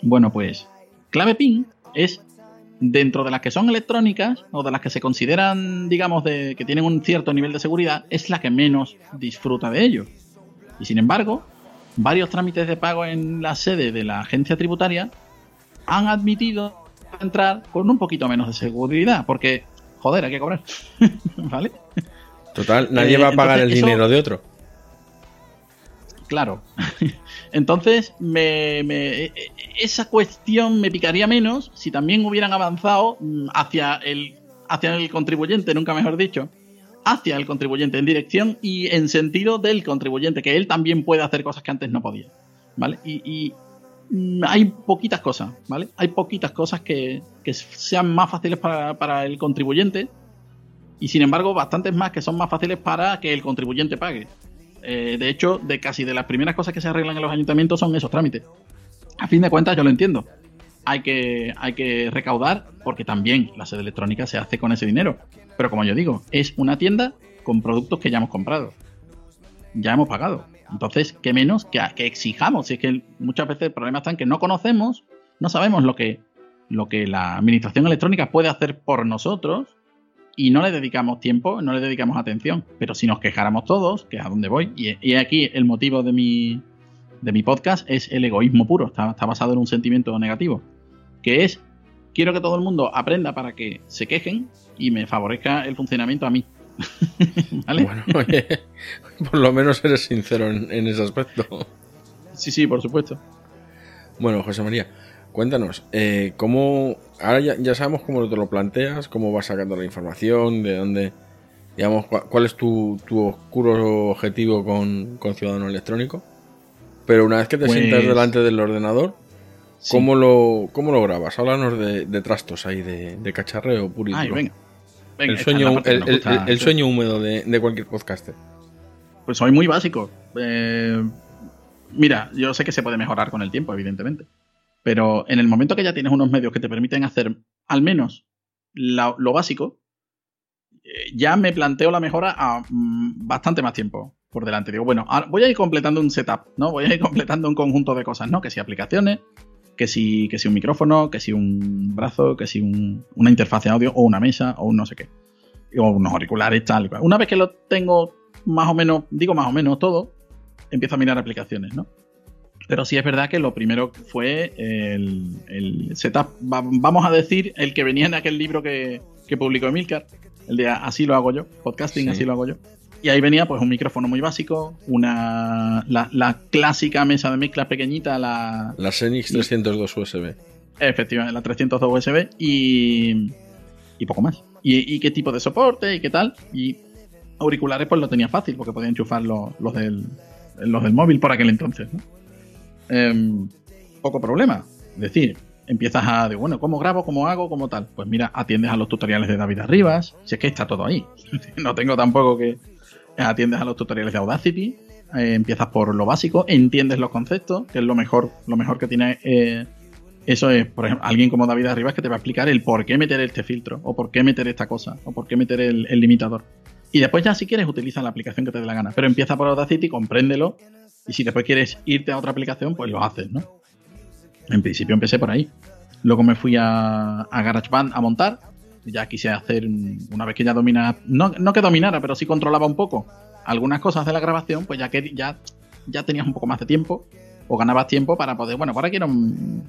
Bueno, pues clave PIN es dentro de las que son electrónicas o de las que se consideran, digamos, de, que tienen un cierto nivel de seguridad, es la que menos disfruta de ello. Y sin embargo, varios trámites de pago en la sede de la agencia tributaria han admitido entrar con un poquito menos de seguridad, porque, joder, hay que cobrar. ¿Vale? Total, nadie Eh, va a pagar el eso- dinero de otro. Claro. Entonces, me, me- e- e- esa cuestión me picaría menos si también hubieran avanzado mm, hacia el, hacia el contribuyente, nunca mejor dicho, hacia el contribuyente en dirección y en sentido del contribuyente, que él también puede hacer cosas que antes no podía. ¿Vale? Y, mm, hay poquitas cosas, ¿vale? Hay poquitas cosas que, que sean más fáciles para, para el contribuyente y sin embargo bastantes más que son más fáciles para que el contribuyente pague. Eh, de hecho, de casi de las primeras cosas que se arreglan en los ayuntamientos son esos trámites. A fin de cuentas, yo lo entiendo. Hay que, hay que recaudar porque también la sede electrónica se hace con ese dinero. Pero como yo digo, es una tienda con productos que ya hemos comprado. Ya hemos pagado. Entonces, ¿qué menos que, que exijamos? Si es que muchas veces el problema está en que no conocemos, no sabemos lo que, lo que la administración electrónica puede hacer por nosotros y no le dedicamos tiempo, no le dedicamos atención. Pero si nos quejáramos todos, que es a dónde voy, y, y aquí el motivo de mi, de mi podcast es el egoísmo puro, está, está basado en un sentimiento negativo, que es, quiero que todo el mundo aprenda para que se quejen y me favorezca el funcionamiento a mí. ¿Vale? Bueno, oye, por lo menos eres sincero en, en ese aspecto. Sí, sí, por supuesto. Bueno, José María, cuéntanos, eh, ¿cómo, ahora ya, ya sabemos cómo te lo planteas, cómo vas sacando la información, de dónde, digamos, cuál es tu, tu oscuro objetivo con, con Ciudadano Electrónico, pero una vez que te Pues- sientas delante del ordenador, Sí. ¿cómo, lo, ¿cómo lo grabas? Háblanos de, de trastos ahí, de, de cacharreo puro Ay, venga. Venga, el sueño, el, sueño húmedo de, de cualquier podcaster. Pues soy muy básico. Eh, mira, yo sé que se puede mejorar con el tiempo, evidentemente. Pero en el momento que ya tienes unos medios que te permiten hacer al menos la- lo básico, eh, ya me planteo la mejora a mm, bastante más tiempo por delante. Digo, bueno, voy a ir completando un setup, ¿no? Voy a ir completando un conjunto de cosas, ¿no? Que si aplicaciones, que si, que si un micrófono, que si un brazo, que si un- una interfaz de audio o una mesa o un no sé qué. O unos auriculares, tal. Una vez que lo tengo más o menos, digo más o menos todo, empiezo a mirar aplicaciones, ¿no? Pero sí es verdad que lo primero fue el, el setup, va- vamos a decir, el que venía en aquel libro que, que publicó Emilcar, el de Así lo hago yo, podcasting, Sí. así lo hago yo. Y ahí venía pues un micrófono muy básico, una la, la clásica mesa de mezcla pequeñita, la, La Xenix 302 USB. Efectivamente, la 302 USB y, y poco más. Y, y qué tipo de soporte y qué tal. Y auriculares pues lo tenía fácil porque podía enchufar los, los del, los del móvil por aquel entonces. ¿no? Em, poco problema. Es decir, empiezas a de bueno, ¿cómo grabo? ¿Cómo hago? ¿Cómo tal? Pues mira, atiendes a los tutoriales de David Arribas. Si es que está todo ahí. no tengo tampoco que... Atiendes a los tutoriales de Audacity. eh, empiezas por lo básico, entiendes los conceptos, que es lo mejor, lo mejor que tiene eh, eso es, por ejemplo, alguien como David Arribas que te va a explicar el por qué meter este filtro, o por qué meter esta cosa, o por qué meter el, limitador. Y después ya si quieres utiliza la aplicación que te dé la gana. Pero empieza por Audacity, compréndelo, y si después quieres irte a otra aplicación, pues lo haces, ¿no? En principio empecé por ahí. Luego me fui a GarageBand a montar. Ya quise hacer, un- una vez que ya domina, no, no que dominara, pero sí controlaba un poco algunas cosas de la grabación, pues ya que ya, ya tenías un poco más de tiempo o ganabas tiempo para poder, bueno, ahora quiero mm,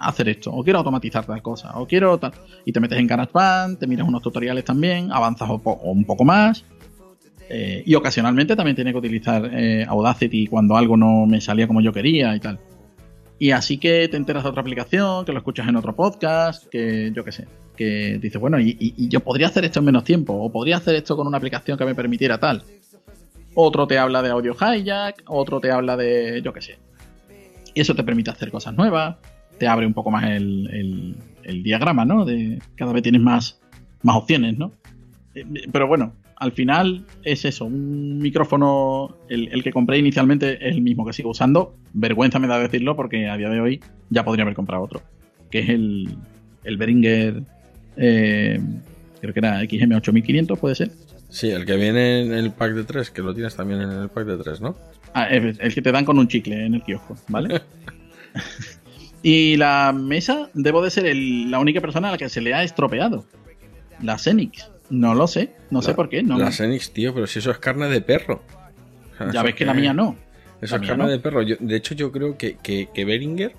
hacer esto, o quiero automatizar tal cosa, o quiero tal. Y te metes en GarageBand, te miras unos tutoriales también, avanzas un poco más. eh, y ocasionalmente también tenía que utilizar eh, Audacity cuando algo no me salía como yo quería y tal. Y así que te enteras de otra aplicación, que lo escuchas en otro podcast, que yo qué sé, que dices, bueno, y, yo podría hacer esto en menos tiempo, o podría hacer esto con una aplicación que me permitiera tal. Otro te habla de audio hijack, otro te habla de, yo qué sé. Y eso te permite hacer cosas nuevas, te abre un poco más el, diagrama, ¿no? De, cada vez tienes más, más opciones, ¿no? Eh, Pero bueno, al final es eso, un micrófono, el, el que compré inicialmente es el mismo que sigo usando. Vergüenza me da decirlo porque a día de hoy ya podría haber comprado otro, que es el, el Behringer, eh, creo que era XM8500, puede ser. Sí, el que viene en el pack de 3, que lo tienes también en el pack de 3, ¿no? Ah, el, el que te dan con un chicle en el kiosco, ¿vale? y la mesa, debo de ser el- la única persona a la que se le ha estropeado. La Xenix. No lo sé, no sé por qué. No, La Xenix, tío, pero si eso es carne de perro. O sea, ya ves que la mía no. Eso la es carne no. de perro. Yo- de hecho, yo creo que, que, que Behringer,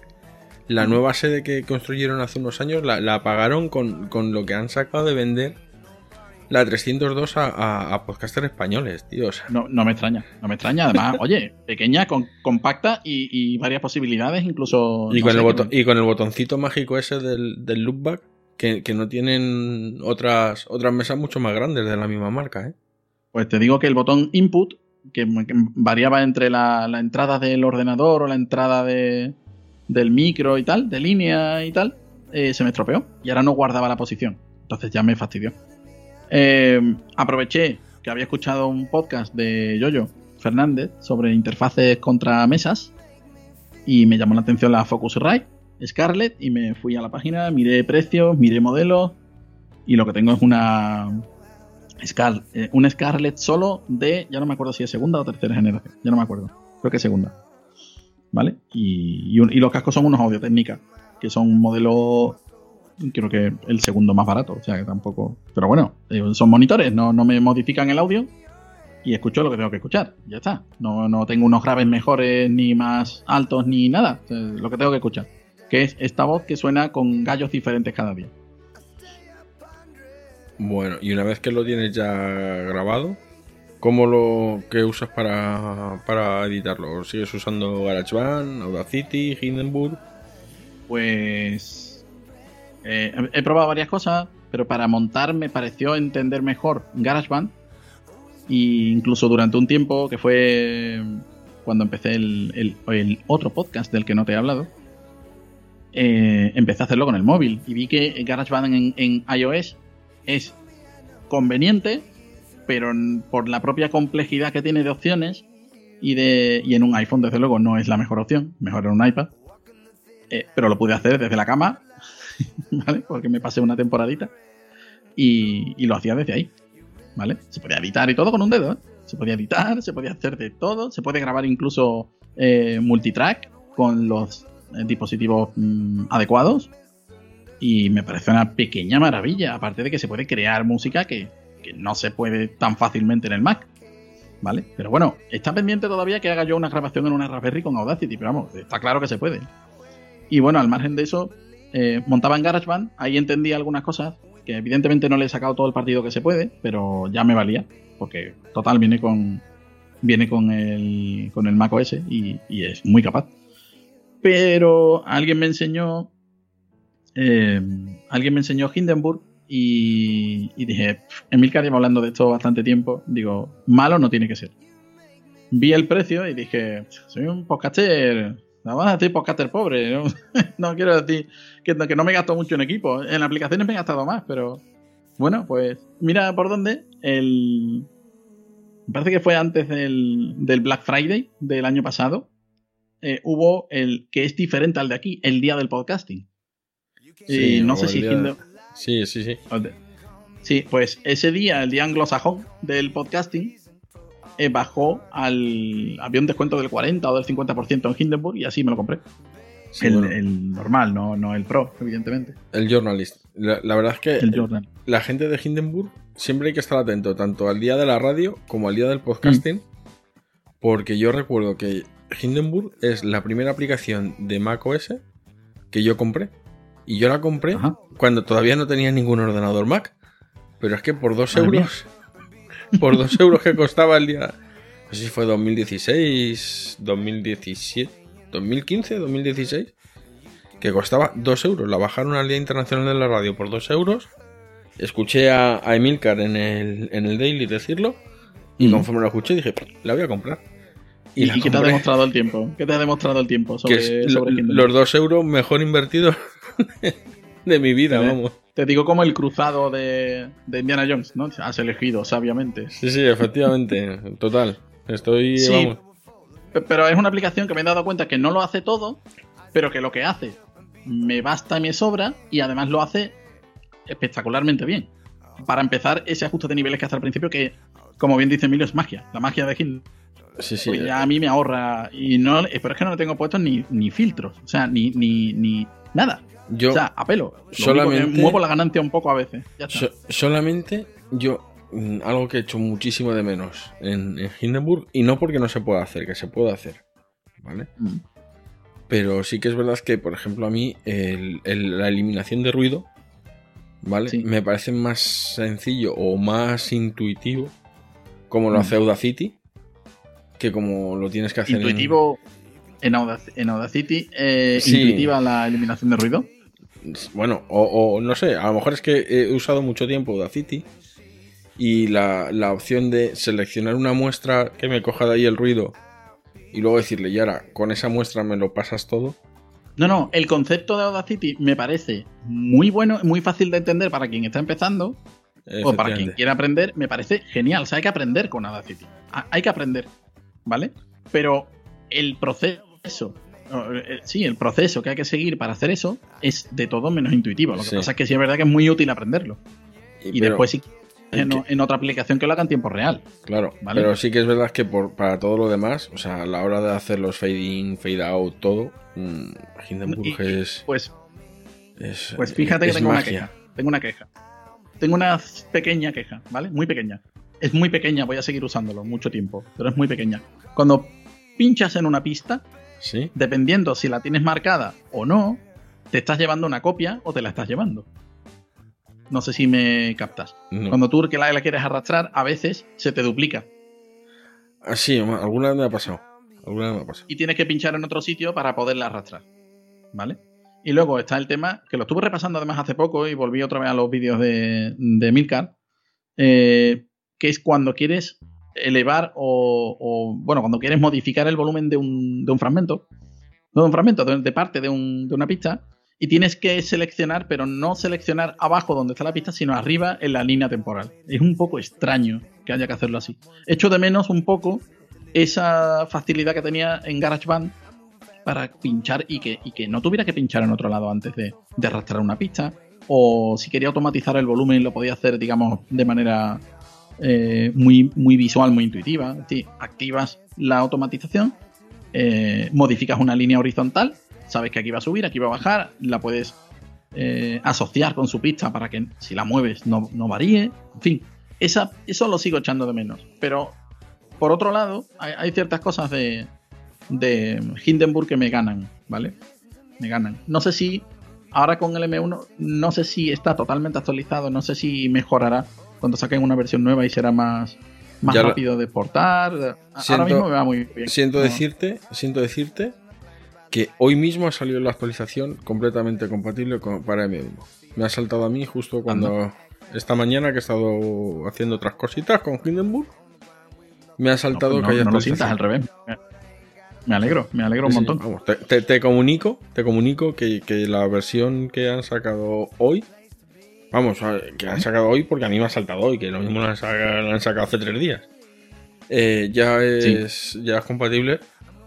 la nueva sede que construyeron hace unos años, la, la pagaron con, con lo que han sacado de vender la 302 a, a, a podcasters españoles, tío. O sea, No, no me extraña, no me extraña. Además, oye, pequeña, con- compacta y, y varias posibilidades, incluso. y, no con sé, el botón, y con el botoncito mágico ese del, del loopback, que, que no tienen otras, otras mesas mucho más grandes de la misma marca, ¿eh? Pues te digo que el botón input, que, que variaba entre la, la entrada del ordenador o la entrada de, del micro y tal, de línea y tal, eh, se me estropeó y ahora no guardaba la posición. Entonces ya me fastidió. Eh, aproveché que había escuchado un podcast de Yoyo Fernández sobre interfaces contra mesas y me llamó la atención la Focusrite Scarlett y me fui a la página, miré precios, miré modelos y lo que tengo es una Scar, eh, Scarlett solo de, ya no me acuerdo si es segunda o tercera generación, ya no me acuerdo, creo que es segunda. ¿Vale? Y, y los cascos son unos audio técnica, que son un modelo, creo que el segundo más barato, o sea que tampoco. Pero bueno, eh, son monitores, no, no me modifican el audio y escucho lo que tengo que escuchar, ya está. No, no tengo unos graves mejores, ni más altos, ni nada, lo que tengo que escuchar, que es esta voz que suena con gallos diferentes cada día. Bueno, y una vez que lo tienes ya grabado, ¿cómo lo que usas para, para editarlo? ¿Sigues usando GarageBand, Audacity, Hindenburg? Pues eh, he probado varias cosas, pero para montar me pareció entender mejor GarageBand. E incluso durante un tiempo, que fue cuando empecé el, el- el otro podcast del que no te he hablado, eh, empecé a hacerlo con el móvil. Y vi que GarageBand en, en iOS es conveniente, pero por la propia complejidad que tiene de opciones y, de, y en un iPhone, desde luego, no es la mejor opción. Mejor en un iPad. Eh, pero lo pude hacer desde la cama, ¿vale? Porque me pasé una temporadita y, y lo hacía desde ahí, ¿vale? Se podía editar y todo con un dedo, ¿eh? Se podía editar, se podía hacer de todo, se puede grabar incluso eh, multitrack con los eh, dispositivos mm, adecuados y me parece una pequeña maravilla, aparte de que se puede crear música que, que no se puede tan fácilmente en el Mac. ¿Vale? Pero bueno, está pendiente todavía que haga yo una grabación en una Raspberry con Audacity, pero vamos, está claro que se puede. Y bueno, al margen de eso, eh, montaba en GarageBand, ahí entendí algunas cosas que evidentemente no le he sacado todo el partido que se puede, pero ya me valía, porque total viene con viene con el con el Mac OS y, es muy capaz. Pero alguien me enseñó eh, alguien me enseñó Hindenburg y, y dije, "Pff, Emilcar lleva hablando de esto bastante tiempo, digo, malo no tiene que ser. Vi el precio y dije, soy un podcaster no vas a decir podcaster pobre, ¿no? No quiero decir que, que no me gasto mucho en equipo. En aplicaciones me he gastado más, pero bueno, pues mira por dónde. El... Me parece que fue antes del, del Black Friday del año pasado. eh, hubo el que es diferente al de aquí, el día del podcasting. Sí, y no o sé si Sí, sí, sí. Sí, pues ese día, el día anglosajón del podcasting, eh, bajó al. Había un descuento del 40 o del 50% en Hindenburg y así me lo compré. Sí, el, bueno, el normal, no, no el pro, evidentemente. el Journalist. La, la verdad es que El la gente de Hindenburg siempre hay que estar atento tanto al día de la radio como al día del podcasting. Porque yo recuerdo que Hindenburg es la primera aplicación de macOS que yo compré. Y yo la compré Ajá. cuando todavía no tenía ningún ordenador Mac. Pero es que por dos Madre euros. Por dos euros que costaba el día. No sé si fue 2016, 2017, 2015, 2016. Que costaba dos euros. La bajaron al Día Internacional de la Radio por dos euros. Escuché a, a Emilcar en el, en el Daily decirlo. Y conforme lo escuché dije, la voy a comprar. ¿Y, y qué te ha demostrado el tiempo? ¿Qué te ha demostrado el tiempo que sobre, lo- sobre Hindenburg? los dos euros mejor invertidos de mi vida, vamos. Te digo como el cruzado de, de Indiana Jones, ¿no? Has elegido sabiamente. Sí, sí, efectivamente. Total. Estoy, Sí. vamos. Pero es una aplicación que me he dado cuenta que no lo hace todo, pero que lo que hace me basta y me sobra y además lo hace espectacularmente bien. Para empezar, ese ajuste de niveles que hace al principio, que como bien dice Emilio, es magia. La magia de Hill. Sí, sí. Porque ya a mí me ahorra. Y no, pero es que no le tengo puestos ni, ni filtros. O sea, ni, ni, ni nada. Yo o sea, a pelo. Lo único solamente- muevo la ganancia un poco a veces. Ya está. so- solamente yo mm, algo que he hecho muchísimo de menos en, en Hindenburg y no porque no se pueda hacer, que se puede hacer, ¿vale? Mm. Pero sí que es verdad que, por ejemplo, a mí el- el- la eliminación de ruido, ¿vale? Sí. Me parece más sencillo o más intuitivo como lo Mm. hace Audacity que como lo tienes que hacer en- Intuitivo en, Audac- en Audacity. eh, Sí. Intuitiva la eliminación de ruido. Bueno, o, o no sé, a lo mejor es que he usado mucho tiempo Audacity y la, la opción de seleccionar una muestra que me coja de ahí el ruido y luego decirle, y ahora con esa muestra me lo pasas todo. No, no, el concepto de Audacity me parece muy bueno, muy fácil de entender para quien está empezando o para quien quiera aprender, me parece genial. O sea, hay que aprender con Audacity. Ha- Hay que aprender, ¿vale? Pero el proceso, sí, el proceso que hay que seguir para hacer eso es de todo menos intuitivo. Lo que Sí. pasa es que sí es verdad que es muy útil aprenderlo. Y pero- después sí, en, que- en otra aplicación que lo haga en tiempo real. Claro, ¿Vale? pero sí que es verdad que por, para todo lo demás, o sea, a la hora de hacer los fade in, fade out, todo, mm, Hindenburg Y- es, Pues es- Pues fíjate que es tengo una queja. Tengo una queja. Tengo una pequeña queja, ¿vale? Muy pequeña. Es muy pequeña, voy a seguir usándolo mucho tiempo, pero es muy pequeña. Cuando pinchas en una pista, Sí, dependiendo si la tienes marcada o no, te estás llevando una copia o te la estás llevando. No sé si me captas. no. Cuando tú que la, la quieres arrastrar, a veces se te duplica Ah, sí, alguna vez me ha pasado. Alguna vez me ha pasado. y tienes que pinchar en otro sitio para poderla arrastrar. ¿Vale? Y luego está el tema, que lo estuve repasando además hace poco y volví otra vez a los vídeos de, de Milcar, eh, que es cuando quieres elevar o, bueno, cuando quieres modificar el volumen de un, de un fragmento, no de un fragmento, de, de parte de, un- de una pista, y tienes que seleccionar, pero no seleccionar abajo donde está la pista, sino arriba en la línea temporal. Es un poco extraño que haya que hacerlo así. Echo de menos un poco esa facilidad que tenía en GarageBand para pinchar y que, y que no tuviera que pinchar en otro lado antes de, de arrastrar una pista. O si quería automatizar el volumen, lo podía hacer, digamos, de manera eh, muy, muy visual, muy intuitiva. Es decir, activas la automatización, eh, modificas una línea horizontal, sabes que aquí va a subir, aquí va a bajar, la puedes eh, asociar con su pista para que si la mueves no, no varíe. En fin, esa, eso lo sigo echando de menos. Pero por otro lado, hay, ciertas cosas de, de Hindenburg que me ganan, ¿vale? Me ganan. No sé si ahora con el M1, no sé si está totalmente actualizado, no sé si mejorará cuando saquen una versión nueva y será más, más Ya rápido de exportar. Ahora mismo me va muy bien. Siento No. decirte, siento decirte que hoy mismo ha salido la actualización completamente compatible con, para M1. Me ha saltado a mí justo cuando esta mañana que he estado haciendo otras cositas con Hindenburg. Me ha No, saltado pues no, que haya no lo sientas al revés. Me- alegro, me alegro un sí, montón. vamos, te, te- te comunico, te comunico que, que la versión que han sacado hoy, vamos, que han sacado hoy porque a mí me ha saltado hoy, que lo mismo la han sacado, la han sacado hace tres días. Eh, ya es ya es compatible,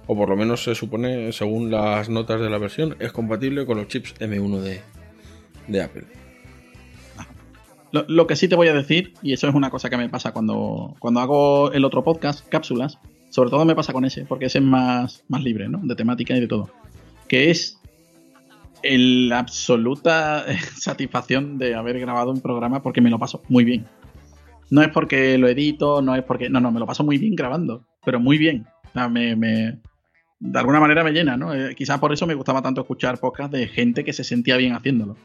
o por lo menos se supone, según las notas de la versión, es compatible con los chips M1 de, de Apple. Lo, lo que sí te voy a decir, y eso es una cosa que me pasa cuando, cuando hago el otro podcast, cápsulas, sobre todo me pasa con ese, porque ese es más, más libre, ¿no? De temática y de todo. Que es la absoluta satisfacción de haber grabado un programa porque me lo paso muy bien. No es porque lo edito, no es porque. No, no, me lo paso muy bien grabando, pero muy bien. O me, me- de alguna manera me llena, ¿no? Eh, quizás por eso me gustaba tanto escuchar podcasts de gente que se sentía bien haciéndolo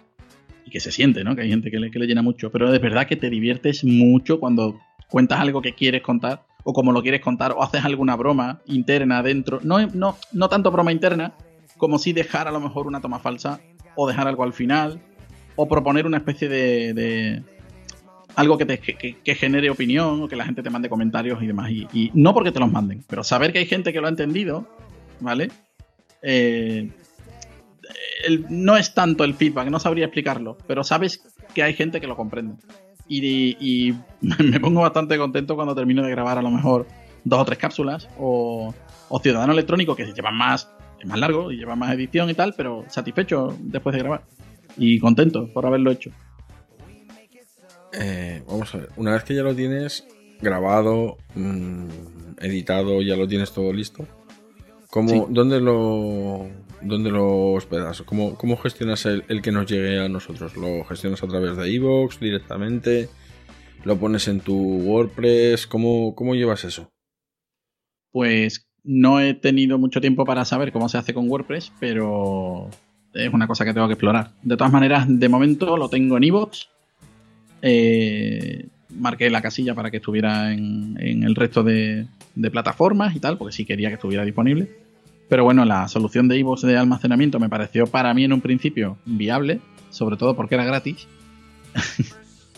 y que se siente, ¿no? Que hay gente que le, que le llena mucho. Pero es verdad que te diviertes mucho cuando cuentas algo que quieres contar, o como lo quieres contar, o haces alguna broma interna dentro. No, no, no tanto broma interna, como si dejar a lo mejor una toma falsa, o dejar algo al final, o proponer una especie de. algo que, te, que, genere opinión, o que la gente te mande comentarios y demás. Y, no porque te los manden, pero saber que hay gente que lo ha entendido, ¿vale? Eh, el- no es tanto el feedback, no sabría explicarlo, pero sabes que hay gente que lo comprende. Y, y me pongo bastante contento cuando termino de grabar a lo mejor dos o tres cápsulas o, o Ciudadano Electrónico que llevan más, es más largo y lleva más edición y tal, pero satisfecho después de grabar y contento por haberlo hecho. Eh, vamos a ver, una vez que ya lo tienes grabado, mm, editado, ya lo tienes todo listo, ¿cómo, Sí. ¿dónde, lo, ¿dónde lo hospedas? ¿Cómo, cómo gestionas el, el que nos llegue a nosotros? ¿Lo gestionas a través de iVoox directamente? ¿Lo pones en tu WordPress? ¿Cómo, cómo llevas eso? Pues no he tenido mucho tiempo para saber cómo se hace con WordPress, pero es una cosa que tengo que explorar. De todas maneras, de momento lo tengo en iVoox. Eh, marqué la casilla para que estuviera en, el resto de, plataformas y tal, porque sí quería que estuviera disponible. Pero bueno, la solución de iVoox de almacenamiento me pareció para mí en un principio viable, sobre todo porque era gratis.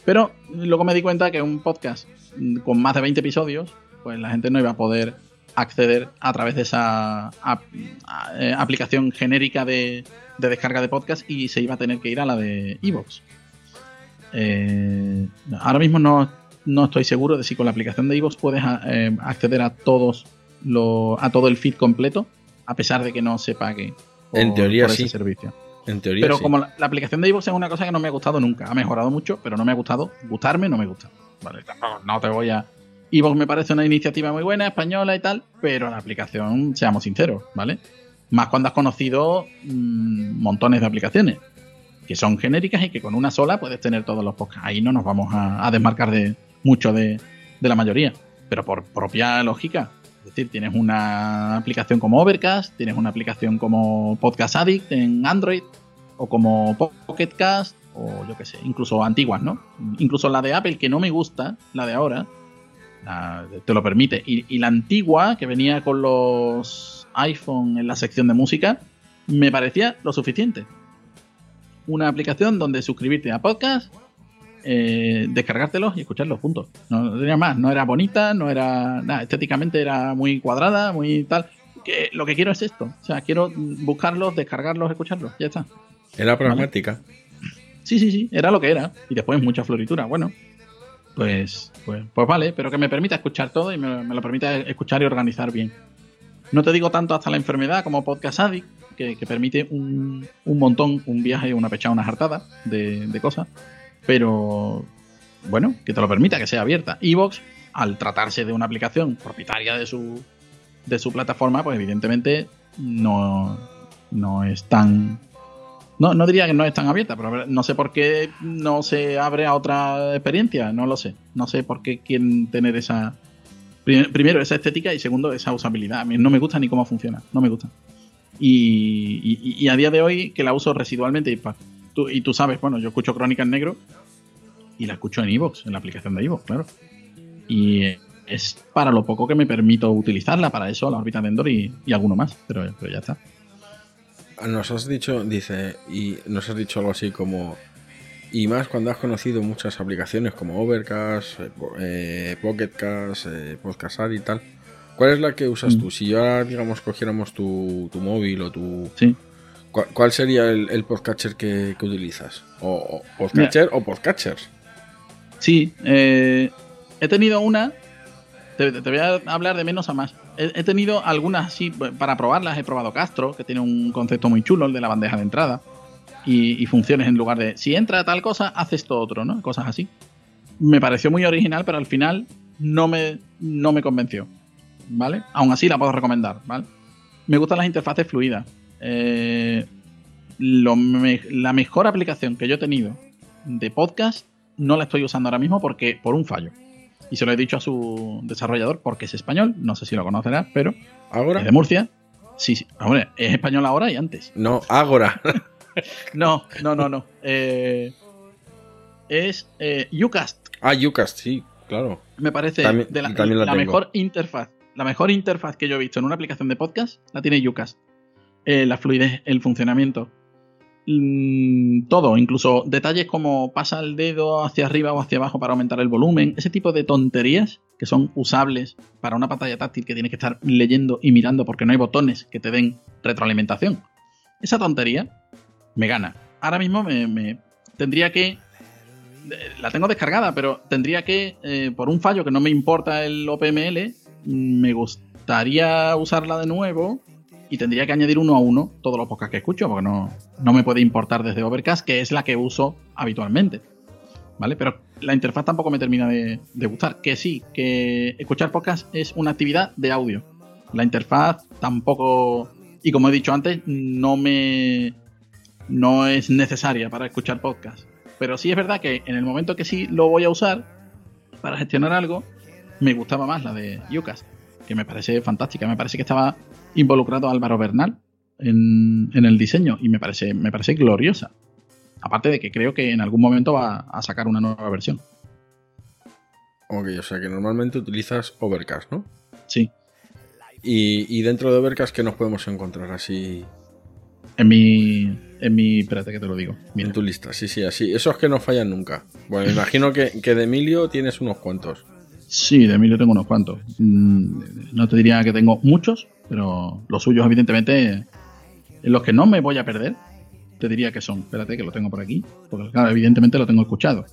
Pero luego me di cuenta que un podcast con más de 20 episodios, pues la gente no iba a poder acceder a través de esa ap- eh, aplicación genérica de, de descarga de podcast y se iba a tener que ir a la de iVoox. Eh, ahora mismo no, no estoy seguro de si con la aplicación de iVoox puedes a- eh, acceder a todos lo- a todo el feed completo, a pesar de que no se pague por, En teoría por ese sí. servicio. En teoría, Pero sí. como la, la aplicación de iVoox es una cosa que no me ha gustado nunca. Ha mejorado mucho, pero no me ha gustado. Gustarme no me gusta. Vale, tampoco, no te voy a... iVoox me parece una iniciativa muy buena, española y tal, pero la aplicación, seamos sinceros, ¿vale? Más cuando has conocido mm, montones de aplicaciones que son genéricas y que con una sola puedes tener todos los podcasts. Ahí no nos vamos a, a desmarcar de mucho de, de la mayoría. Pero por propia lógica. Es decir, tienes una aplicación como Overcast, tienes una aplicación como Podcast Addict en Android, o como Pocket Cast, o yo qué sé, incluso antiguas, ¿no? Incluso la de Apple, que no me gusta, la de ahora, la- te lo permite. Y, y la antigua, que venía con los iPhone en la sección de música, me parecía lo suficiente. Una aplicación donde suscribirte a podcast, eh, descargártelos y escucharlos juntos. No, no tenía más, no era bonita, no era nada, estéticamente era muy cuadrada, muy tal. Que lo que quiero es esto. O sea, quiero buscarlos, descargarlos, escucharlos. Ya está. Era pragmática. Sí, sí, sí, era lo que era. Y después mucha floritura. Bueno, pues, pues, pues vale, pero que me permita escuchar todo y me, lo permita escuchar y organizar bien. No te digo tanto hasta la enfermedad como Podcast Addict, que, que permite un, un montón, un viaje, una pechada, una jartada de, de cosas. Pero bueno, que te lo permita, que sea abierta. Evox, al tratarse de una aplicación propietaria de su, de su plataforma, pues evidentemente no, no es tan. No, no diría que no es tan abierta, pero no sé por qué no se abre a otra experiencia, no lo sé. No sé por qué quieren tener esa. pri- Primero, esa estética y segundo, esa usabilidad. A mí no me gusta ni cómo funciona, no me gusta. Y a día de hoy, que la uso residualmente, y, pa- tú, y tú sabes, bueno, yo escucho Crónica en Negro y la escucho en Evox, en la aplicación de Evox, claro. Y eh, es para lo poco que me permito utilizarla, para eso, la órbita de Endor y, y alguno más, pero, pero ya está. Nos has dicho, dice, y nos has dicho algo así como. Y más cuando has conocido muchas aplicaciones como Overcast, eh, po- eh, Pocketcast, eh, Podcast Addict y tal. ¿Cuál es la que usas Mm. tú? Si ya, digamos, cogiéramos tu, tu móvil o tu. Sí. ¿Cuál, cuál sería el, el podcatcher que, que utilizas? ¿O, o podcatcher o podcatchers? Sí, eh, he tenido una. Te, te voy a hablar de menos a más. He, tenido algunas así para probarlas. He probado Castro, que tiene un concepto muy chulo, el de la bandeja de entrada. Y, funciones en lugar de si entra tal cosa, hace esto otro, ¿no? Cosas así. Me pareció muy original, pero al final no me, no me convenció. ¿Vale? Aún así la puedo recomendar, ¿vale? Me gustan las interfaces fluidas. Eh, la mejor aplicación que yo he tenido de podcast no la estoy usando ahora mismo porque por un fallo. Y se lo he dicho a su desarrollador porque es español, no sé si lo conocerás, pero ¿Agora? es de Murcia. Sí, sí, hombre, es español ahora y antes. No, Agora. No, no, no, no. Eh, es eh, Ucast, ah, Ucast, sí, claro. me parece También- de la, mejor interfaz. La mejor interfaz que yo he visto en una aplicación de podcast la tiene Ucast. Eh, la fluidez, el funcionamiento. Mm, todo, incluso detalles como pasa el dedo hacia arriba o hacia abajo para aumentar el volumen, ese tipo de tonterías que son usables para una pantalla táctil que tienes que estar leyendo y mirando porque no hay botones que te den retroalimentación. Esa tontería me gana. Ahora mismo me, me tendría que. eh, La tengo descargada, pero tendría que, eh, por un fallo que no me importa el OPML, me gustaría usarla de nuevo y tendría que añadir uno a uno todos los podcasts que escucho, porque no, no me puede importar desde Overcast, que es la que uso habitualmente. ¿Vale? Pero la interfaz tampoco me termina de, gustar. Que sí, que escuchar podcast es una actividad de audio. La interfaz tampoco. Y como he dicho antes, no me. No es necesaria para escuchar podcast. Pero sí es verdad que en el momento que sí lo voy a usar para gestionar algo, me gustaba más la de Yucas, que me parece fantástica. Me parece que estaba involucrado Álvaro Bernal en, en el diseño y me parece, me parece gloriosa. Aparte de que creo que en algún momento va a sacar una nueva versión. Ok, o sea que normalmente utilizas Overcast, ¿no? Sí. Y, y dentro de Overcast, ¿qué nos podemos encontrar así En mi. En mi. Espérate que te lo digo. Mira. en tu lista? Sí, sí, así. Esos que no fallan nunca. Bueno, me imagino que, que de Emilio tienes unos cuantos. Sí, de Emilio tengo unos cuantos. Mm, No te diría que tengo muchos, pero los suyos, evidentemente, en los que no me voy a perder, te diría que son. Espérate que lo tengo por aquí, porque claro, evidentemente lo tengo escuchado.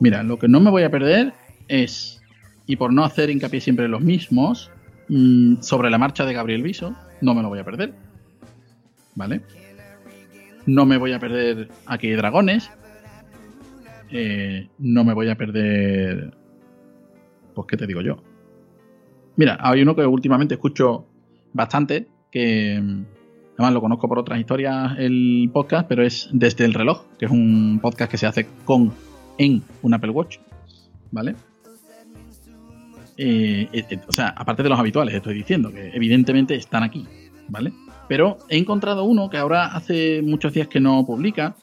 Mira, lo que no me voy a perder es, y por no hacer hincapié siempre en los mismos, mm, sobre la marcha de Gabriel Viso, no me lo voy a perder. ¿Vale? No me voy a perder Aquí dragones. Eh, no me voy a perder pues qué te digo yo. Mira, hay uno que últimamente escucho bastante, que mm, además lo conozco por otras historias el podcast, pero es Desde el reloj, que es un podcast que se hace con en un Apple Watch, ¿vale? Eh, eh, eh, o sea, aparte de los habituales, estoy diciendo que evidentemente están aquí, ¿vale? Pero he encontrado uno que ahora hace muchos días que no publica.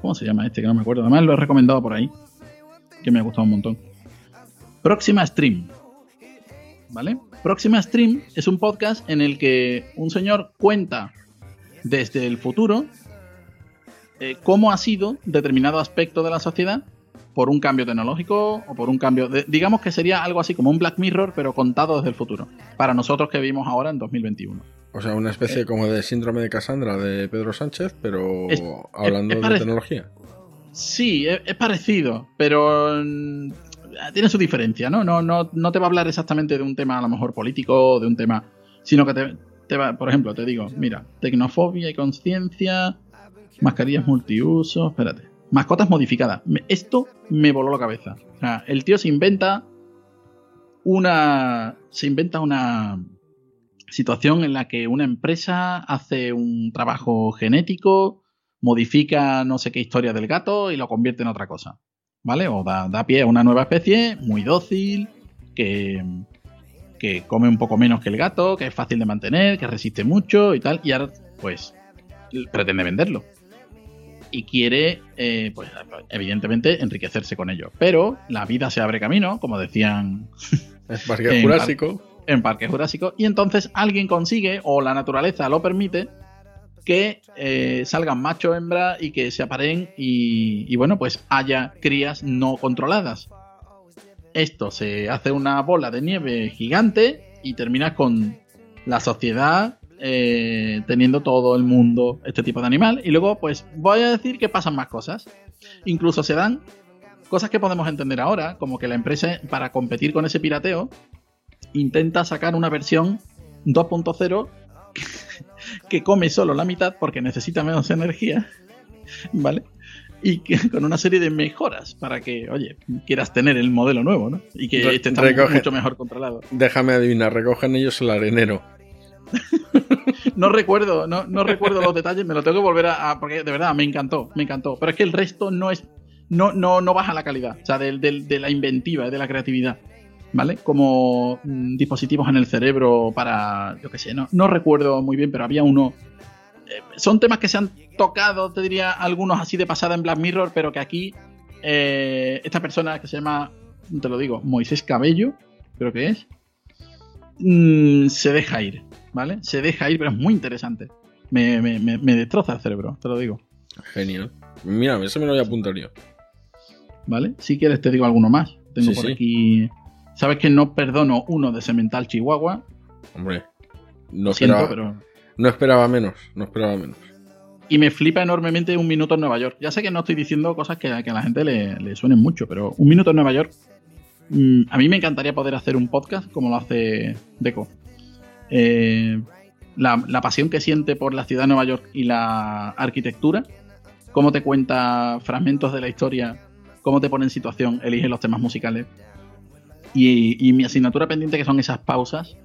¿Cómo se llama este? Que no me acuerdo. Además lo he recomendado por ahí que me ha gustado un montón. Próxima Stream. ¿Vale? Próxima Stream es un podcast en el que un señor cuenta desde el futuro eh, cómo ha sido determinado aspecto de la sociedad por un cambio tecnológico o por un cambio. De, digamos que sería algo así como un Black Mirror, pero contado desde el futuro. Para nosotros que vivimos ahora en 2021. O sea, una especie como de síndrome de Cassandra de Pedro Sánchez, pero Es- hablando es de tecnología. Sí, es, es parecido, pero mm, tiene su diferencia, ¿no? No, no, no te va a hablar exactamente de un tema a lo mejor político de un tema, sino que te, va, por ejemplo, te digo, mira, tecnofobia y conciencia, mascarillas multiuso, espérate, mascotas modificadas. Esto me voló la cabeza. O sea, el tío se inventa una, se inventa una situación en la que una empresa hace un trabajo genético modifica no sé qué historia del gato y lo convierte en otra cosa. ¿Vale? O da, da pie a una nueva especie muy dócil, que, que come un poco menos que el gato, que es fácil de mantener, que resiste mucho y tal. Y ahora, pues, pretende venderlo. Y quiere, eh, pues, evidentemente, enriquecerse con ello. Pero la vida se abre camino, como decían Es Parque En Jurásico. en Parque Jurásico y entonces alguien consigue o la naturaleza lo permite que eh, salgan macho hembra y que se aparen y, y, bueno pues haya crías no controladas. Esto se hace una bola de nieve gigante y termina con la sociedad eh, teniendo todo el mundo este tipo de animal. Y luego pues voy a decir que pasan más cosas. Incluso se dan cosas que podemos entender ahora como que la empresa para competir con ese pirateo intenta sacar una versión 2.0 que come solo la mitad porque necesita menos energía, ¿vale? Y que, con una serie de mejoras para que, oye, quieras tener el modelo nuevo, ¿no? Y que Re- este está recoge- mucho mejor controlado. Déjame adivinar, recogen ellos el arenero. No recuerdo, no, no recuerdo los detalles, me lo tengo que volver a, a- porque de verdad me encantó, me encantó. Pero es que el resto no es, no, no, no baja la calidad, o sea, de la inventiva, de la creatividad. ¿Vale? Como mm, dispositivos en el cerebro para, yo qué sé, no, no recuerdo muy bien, pero había uno. eh, son temas que se han tocado, te diría, algunos así de pasada en Black Mirror, pero que aquí eh, esta persona que se llama, te lo digo, Moisés Cabello, creo que es, mm, se deja ir, ¿vale? Se deja ir, pero es muy interesante. Me, me- me- me destroza el cerebro, te lo digo, Genial. Mira, ese me lo voy a apuntar yo. ¿vale? Si quieres te digo alguno más. Tengo Sí, por sí. aquí... Sabes que no perdono uno de Semental Chihuahua, Hombre. No lo siento, esperaba, pero... No esperaba menos, no esperaba menos. Y me flipa enormemente Un Minuto en Nueva York. Ya sé que no estoy diciendo cosas que, que a la gente le, le suenen mucho, pero Un Minuto en Nueva York. mm, a mí me encantaría poder hacer un podcast como lo hace Deco. Eh, la, la pasión que siente por la ciudad de Nueva York y la arquitectura, cómo te cuenta fragmentos de la historia, cómo te pone en situación, elige los temas musicales. Y, y mi asignatura pendiente que son esas pausas,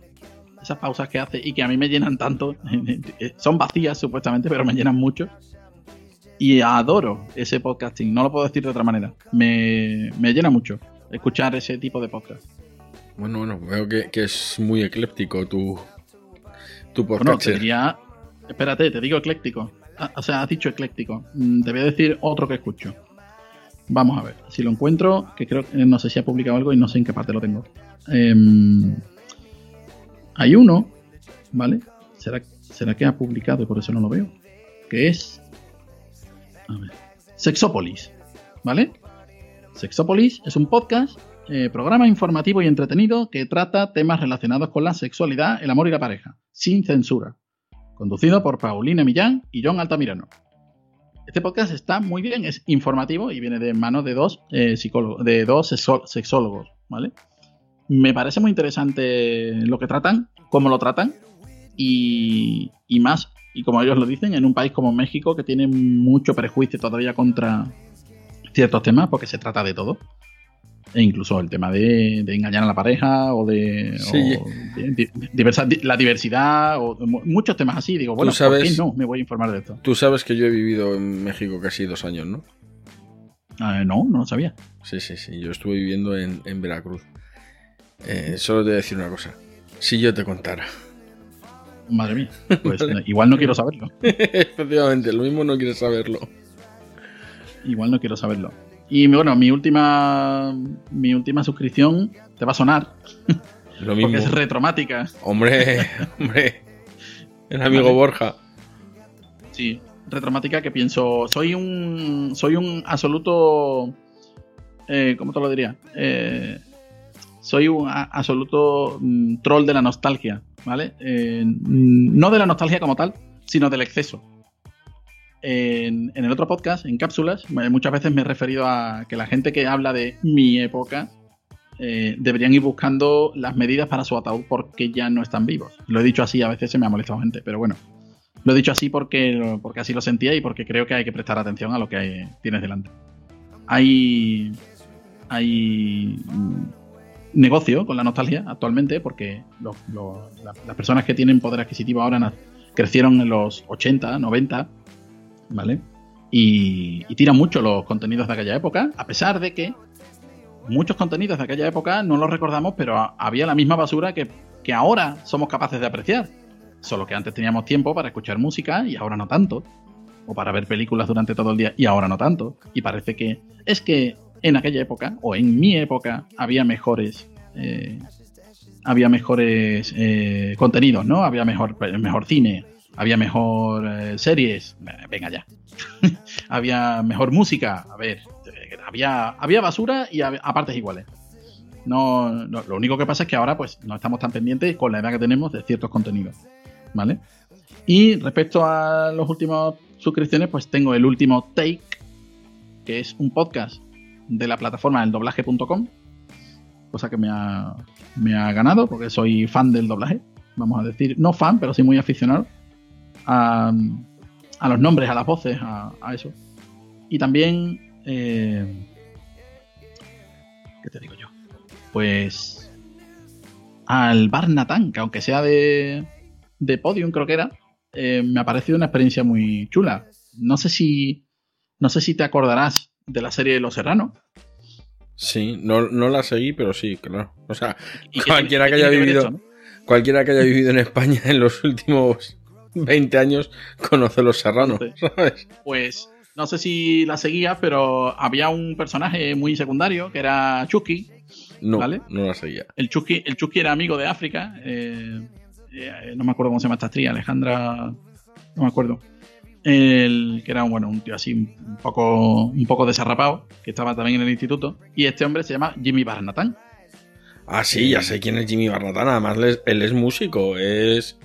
esas pausas que hace y que a mí me llenan tanto, son vacías supuestamente, pero me llenan mucho. Y adoro ese podcasting, no lo puedo decir de otra manera. Me, me llena mucho escuchar ese tipo de podcast. Bueno, bueno, veo que, que es muy ecléptico tu, tu Bueno, podcast. te diría. Espérate, te digo ecléctico. Ah, O sea, has dicho ecléctico. Mm, Te voy a decir otro que escucho. Vamos a ver. Si lo encuentro, que creo que no sé si ha publicado algo y no sé en qué parte lo tengo. Em, hay uno, ¿vale? ¿Será, ¿Será que ha publicado y por eso no lo veo? Que es. A ver. Sexópolis, ¿vale? Sexópolis es un podcast, eh, programa informativo y entretenido que trata temas relacionados con la sexualidad, el amor y la pareja, sin censura. Conducido por Paulina Millán y John Altamirano. Este podcast está muy bien, es informativo y viene de manos de dos eh, psicólogos, de dos sexólogos, ¿vale? Me parece muy interesante lo que tratan, cómo lo tratan y más, y como ellos lo dicen, en un país como México que tiene mucho prejuicio todavía contra ciertos temas porque se trata de todo. E incluso el tema de, de engañar a la pareja o de, Sí. o de- di- diversa- di- la diversidad o mu- muchos temas así. Digo, bueno, ¿por sabes- qué no? Me voy a informar de esto. Tú sabes que yo he vivido en México casi dos años, ¿no? Ah, no, no lo sabía. Sí, sí, sí. Yo estuve viviendo en, en Veracruz. Eh, solo te voy a decir una cosa. Si yo te contara. Madre mía. Pues igual no quiero saberlo. Efectivamente, lo mismo no quieres saberlo. Igual no quiero saberlo. Y bueno, mi última mi última suscripción te va a sonar Lo mismo. porque es retromática. Hombre, hombre. El amigo Vale. Borja. Sí, retromática que pienso, soy un soy un absoluto eh, ¿cómo te lo diría? Eh, soy un absoluto mm, troll de la nostalgia, ¿vale? Eh, no de la nostalgia como tal, sino del exceso. En, el otro podcast, en cápsulas, muchas veces me he referido a que la gente que habla de mi época eh, deberían ir buscando las medidas para su ataúd porque ya no están vivos. Lo he dicho así, a veces se me ha molestado gente, pero bueno. Lo he dicho así porque, porque así lo sentía y porque creo que hay que prestar atención a lo que tienes delante. Hay, hay negocio con la nostalgia actualmente porque las personas que tienen poder adquisitivo ahora crecieron en los 80, 90, ¿vale? Y, tiran mucho los contenidos de aquella época, a pesar de que muchos contenidos de aquella época no los recordamos, pero había la misma basura que, que ahora somos capaces de apreciar. Solo que antes teníamos tiempo para escuchar música y ahora no tanto. O para ver películas durante todo el día y ahora no tanto. Y parece que es que en aquella época, o en mi época, había mejores. eh, había mejores eh, contenidos, ¿no? Había mejor, mejor cine, había mejor eh, series. Venga ya. había mejor música. A ver, eh, había, había basura y a, partes iguales. No, lo único que pasa es que ahora pues no estamos tan pendientes con la edad que tenemos de ciertos contenidos. ¿Vale? Y respecto a los últimos suscripciones, pues tengo el último Take, que es un podcast de la plataforma eldoblaje.com, cosa que me ha, me ha ganado porque soy fan del doblaje, vamos a decir, no fan, pero sí muy aficionado a, a los nombres, a las voces, a, a eso. Y también, eh, ¿qué te digo yo? Pues al Bar Natán, que aunque sea de, de Podium, creo que era, eh, me ha parecido una experiencia muy chula. No sé si, no sé si te acordarás de la serie de Los Serranos. Sí, no, no la seguí, pero sí, claro. O sea, Cualquiera que haya vivido- cualquiera que haya vivido en España en los últimos 20 años conoce Los Serranos. Pues no sé si la seguías, pero había un personaje muy secundario que era Chucky. No, ¿Vale? no la seguía. El Chucky, el Chucky era amigo de África. eh, eh, no me acuerdo cómo se llama esta actriz, Alejandra. No me acuerdo. El, que era bueno, un tío así un poco, un poco desarrapado, que estaba también en el instituto. Y este hombre se llama Jimmy Barnatán. Ah, sí, ya sé quién es Jimmy Barnatán. Además, él es músico. Es.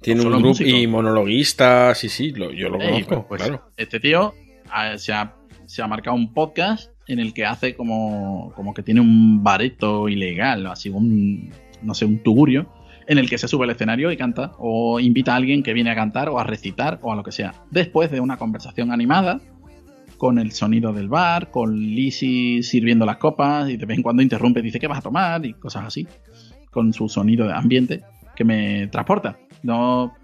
Tiene un grupo y monologuistas, sí, sí, lo- yo lo Ey, conozco, pues, claro. Este tío se, ha, se ha marcado un podcast en el que hace como, como que tiene un bareto ilegal, así un, no sé, un tugurio, en el que se sube al escenario y canta, o invita a alguien que viene a cantar o a recitar o a lo que sea. Después de una conversación animada, con el sonido del bar, con Lizzie sirviendo las copas y de vez en cuando interrumpe, dice que vas a tomar y cosas así, con su sonido de ambiente que me transporta. No,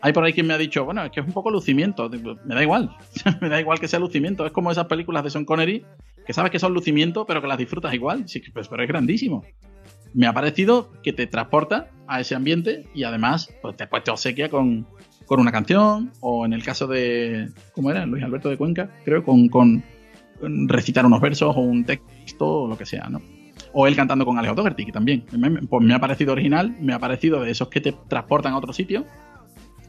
hay por ahí quien me ha dicho, bueno, es que es un poco lucimiento. Me da igual. me da igual que sea lucimiento. Es como esas películas de Sean Connery que sabes que son lucimiento, pero que las disfrutas igual. Pues, pero es grandísimo. Me ha parecido que te transporta a ese ambiente y además pues, después te obsequia con, con una canción o en el caso de, ¿cómo era? Luis Alberto de Cuenca, creo, con- con recitar unos versos o un texto o lo que sea, ¿no? O él cantando con Alejo Doherty, que también. Me, pues me ha parecido original, me ha parecido de esos que te transportan a otro sitio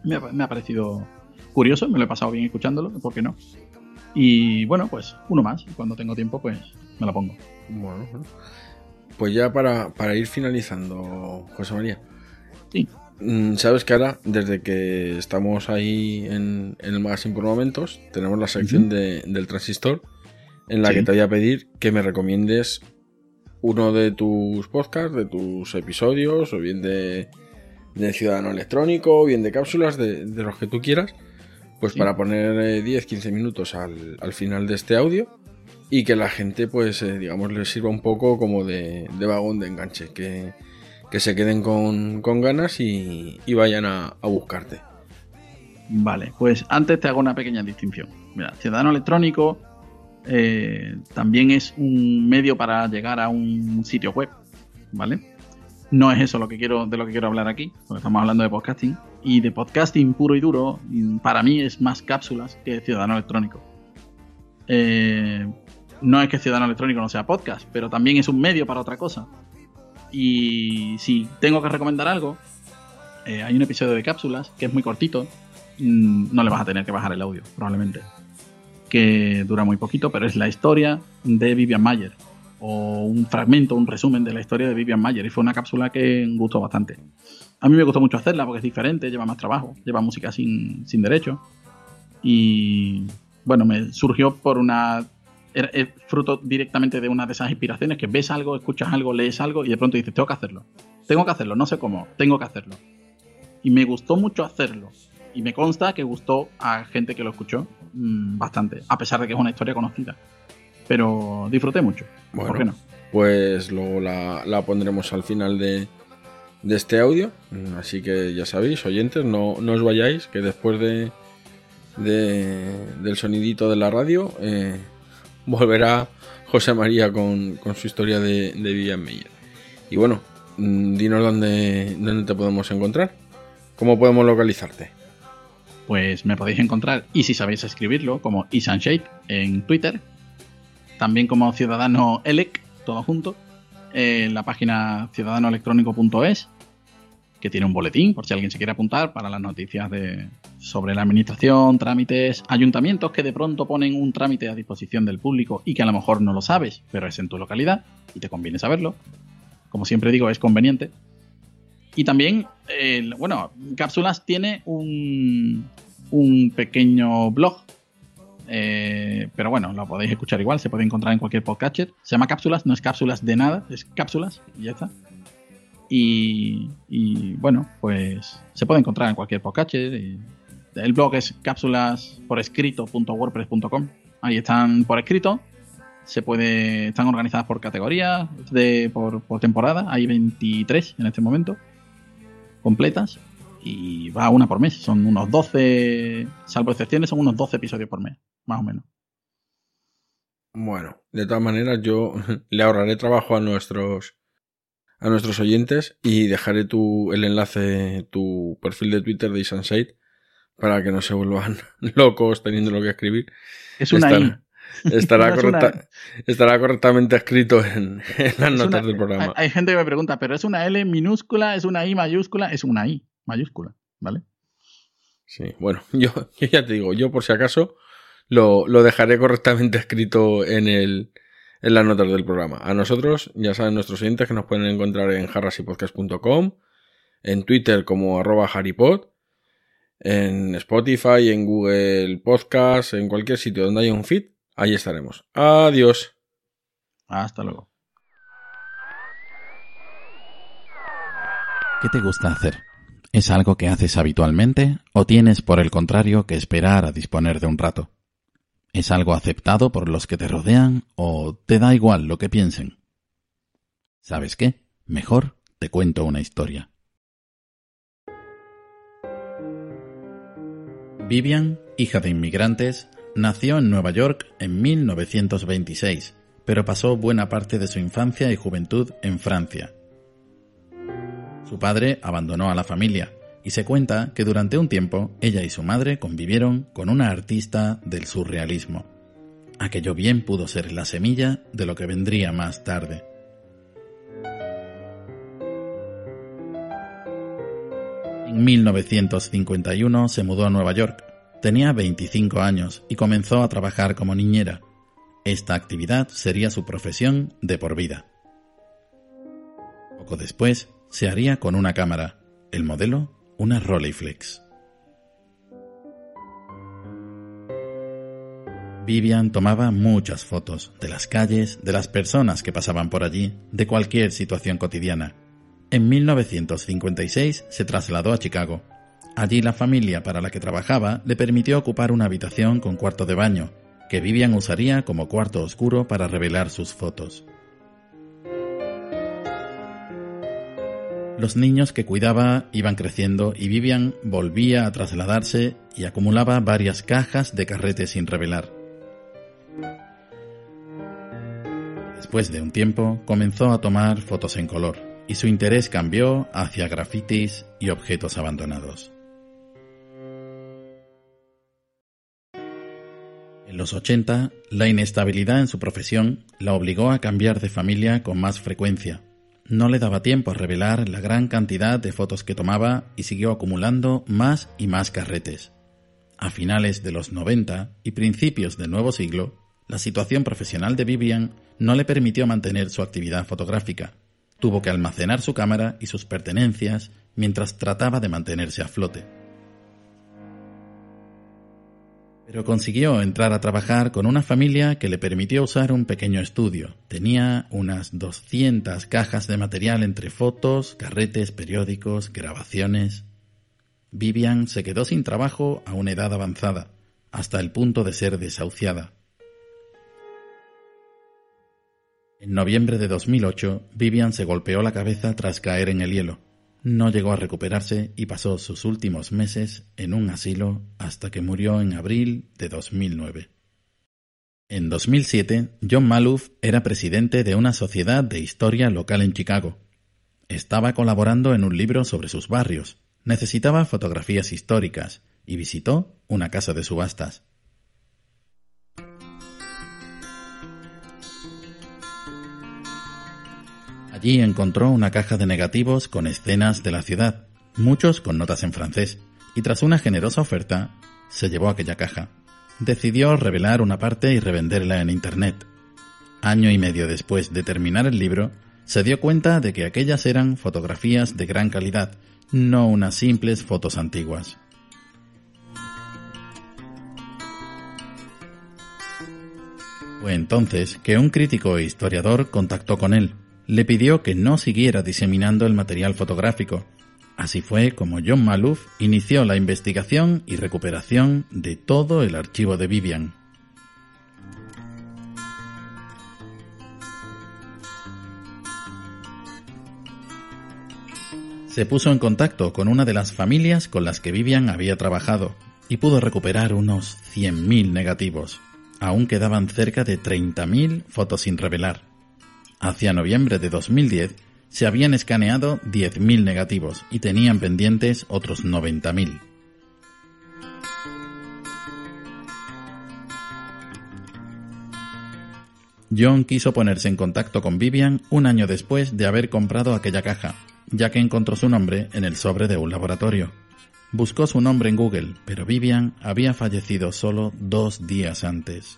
me ha, me ha parecido curioso, me lo he pasado bien escuchándolo, ¿por qué no? Y bueno, pues uno más, cuando tengo tiempo, pues me lo pongo. Bueno, bueno. Pues ya para, para ir finalizando, José María. Sí. Mm, Sabes que ahora, desde que estamos ahí en, en el magazine por momentos, tenemos la sección de- del transistor en la Sí. que te voy a pedir que me recomiendes uno de tus podcasts, de tus episodios, o bien de, de Ciudadano Electrónico, o bien de cápsulas, de, de los que tú quieras, pues Sí. para poner eh, 10-15 minutos al, al final de este audio y que la gente, pues, eh, digamos, les sirva un poco como de, de vagón de enganche, que, que se queden con, con ganas y, y vayan a, a buscarte. Vale, pues antes te hago una pequeña distinción. Mira, Ciudadano Electrónico eh, también es un medio para llegar a un sitio web, ¿vale? No es eso lo que quiero, de lo que quiero hablar aquí, porque estamos hablando de podcasting. Y de podcasting puro y duro, para mí es más cápsulas que Ciudadano Electrónico. Eh, no es que Ciudadano Electrónico no sea podcast, pero también es un medio para otra cosa. Y si tengo que recomendar algo, eh, hay un episodio de cápsulas que es muy cortito, mm, no le vas a tener que bajar el audio, probablemente. Que dura muy poquito, pero es la historia de Vivian Mayer. O un fragmento, un resumen de la historia de Vivian Mayer. Y fue una cápsula que gustó bastante. A mí me gustó mucho hacerla porque es diferente, lleva más trabajo, lleva música sin, sin derecho. Y bueno, me surgió por una. Es fruto directamente de una de esas inspiraciones que ves algo, escuchas algo, lees algo y de pronto dices, tengo que hacerlo. Tengo que hacerlo, no sé cómo, tengo que hacerlo. Y me gustó mucho hacerlo. Y me consta que gustó a gente que lo escuchó mm, bastante, a pesar de que es una historia conocida. Pero disfruté mucho. Bueno, ¿Por qué no? pues luego la, la pondremos al final de, de este audio. Así que ya sabéis, oyentes, no, no os vayáis, que después de, de- del sonidito de la radio eh, volverá José María con, con su historia de, de Vivian Meyer. Y bueno, mm, dinos dónde, dónde te podemos encontrar. ¿Cómo podemos localizarte? Pues me podéis encontrar, y si sabéis escribirlo, como Isanshade en Twitter. También como Ciudadano Elec, todo junto. En la página ciudadanoelectrónico.es, que tiene un boletín, por si alguien se quiere apuntar, para las noticias de, sobre la administración, trámites, ayuntamientos que de pronto ponen un trámite a disposición del público y que a lo mejor no lo sabes, pero es en tu localidad y te conviene saberlo. Como siempre digo, es conveniente. Y también, el- bueno, Cápsulas tiene un, un pequeño blog. eh, pero bueno, lo podéis escuchar igual, se puede encontrar en cualquier podcatcher. Se llama Cápsulas, no es cápsulas de nada, es cápsulas y ya está. Y, y, bueno, pues se puede encontrar en cualquier podcatcher. el blog es cápsulas por escrito.wordpress.com. Ahí están por escrito. Se puede, están organizadas por categorías, de, por, por temporada. Hay 23 en este momento completas y va una por mes. Son unos 12, salvo excepciones, son unos 12 episodios por mes, más o menos. Bueno, de todas maneras yo le ahorraré trabajo a nuestros a nuestros oyentes y dejaré tu el enlace tu perfil de Twitter de Isanside para que no se vuelvan locos teniendo lo que escribir. Es una. Estará, No una- estará correctamente escrito en, en las Es notas una- del programa. Hay, hay gente que me pregunta, ¿pero es una L minúscula? ¿Es una I mayúscula? Es una I mayúscula, ¿vale? Sí, bueno, yo, yo ya te digo, yo por si acaso lo, lo dejaré correctamente escrito en el en las notas del programa. A nosotros, ya saben nuestros oyentes que nos pueden encontrar en jarrasypodcast.com, en Twitter como arroba harrypod En Spotify, en Google Podcast, en cualquier sitio donde haya un feed, ahí estaremos. Adiós. Hasta luego. ¿Qué te gusta hacer? ¿Es algo que haces habitualmente o tienes, por el contrario, que esperar a disponer de un rato? ¿Es algo aceptado por los que te rodean o te da igual lo que piensen? ¿Sabes qué? Mejor te cuento una historia. Vivian, hija de inmigrantes, nació en Nueva York en 1926, pero pasó buena parte de su infancia y juventud en Francia. Su padre abandonó a la familia y se cuenta que durante un tiempo ella y su madre convivieron con una artista del surrealismo. Aquello bien pudo ser la semilla de lo que vendría más tarde. En 1951 se mudó a Nueva York. Tenía 25 años y comenzó a trabajar como niñera. Esta actividad sería su profesión de por vida. Poco después se haría con una cámara, el modelo una Rolleiflex. Vivian tomaba muchas fotos de las calles, de las personas que pasaban por allí, de cualquier situación cotidiana. En 1956 se trasladó a Chicago. Allí la familia para la que trabajaba le permitió ocupar una habitación con cuarto de baño, que Vivian usaría como cuarto oscuro para revelar sus fotos. Los niños que cuidaba iban creciendo y Vivian volvía a trasladarse y acumulaba varias cajas de carretes sin revelar. Después de un tiempo comenzó a tomar fotos en color y su interés cambió hacia grafitis y objetos abandonados. En los 80, la inestabilidad en su profesión la obligó a cambiar de familia con más frecuencia no le daba tiempo a revelar la gran cantidad de fotos que tomaba y siguió acumulando más y más carretes. A finales de los 90 y principios del nuevo siglo, la situación profesional de Vivian no le permitió mantener su actividad fotográfica. Tuvo que almacenar su cámara y sus pertenencias mientras trataba de mantenerse a flote. Pero consiguió entrar a trabajar con una familia que le permitió usar un pequeño estudio. Tenía unas 200 cajas de material entre fotos, carretes, periódicos, grabaciones. Vivian se quedó sin trabajo a una edad avanzada, hasta el punto de ser desahuciada. En noviembre de 2008, Vivian se golpeó la cabeza tras caer en el hielo. No llegó a recuperarse y pasó sus últimos meses en un asilo hasta que murió en abril de 2009. En 2007, John Maloof era presidente de una sociedad de historia local en Chicago. Estaba colaborando en un libro sobre sus barrios, necesitaba fotografías históricas y visitó una casa de subastas. Allí encontró una caja de negativos con escenas de la ciudad, muchos con notas en francés, y tras una generosa oferta, se llevó aquella caja. Decidió revelar una parte y revenderla en Internet. Año y medio después de terminar el libro, se dio cuenta de que aquellas eran fotografías de gran calidad, no unas simples fotos antiguas. Fue entonces que un crítico e historiador contactó con él le pidió que no siguiera diseminando el material fotográfico. Así fue como John Maloof inició la investigación y recuperación de todo el archivo de Vivian. Se puso en contacto con una de las familias con las que Vivian había trabajado y pudo recuperar unos 100.000 negativos. Aún quedaban cerca de 30.000 fotos sin revelar. Hacia noviembre de 2010 se habían escaneado 10.000 negativos y tenían pendientes otros 90.000. John quiso ponerse en contacto con Vivian un año después de haber comprado aquella caja, ya que encontró su nombre en el sobre de un laboratorio. Buscó su nombre en Google, pero Vivian había fallecido solo dos días antes.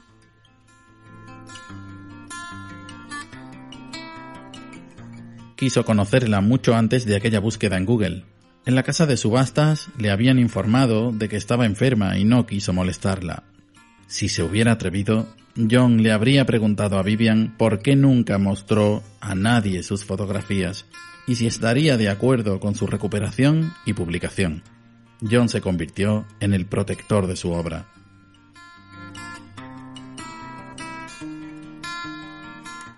Quiso conocerla mucho antes de aquella búsqueda en Google. En la casa de subastas le habían informado de que estaba enferma y no quiso molestarla. Si se hubiera atrevido, John le habría preguntado a Vivian por qué nunca mostró a nadie sus fotografías y si estaría de acuerdo con su recuperación y publicación. John se convirtió en el protector de su obra.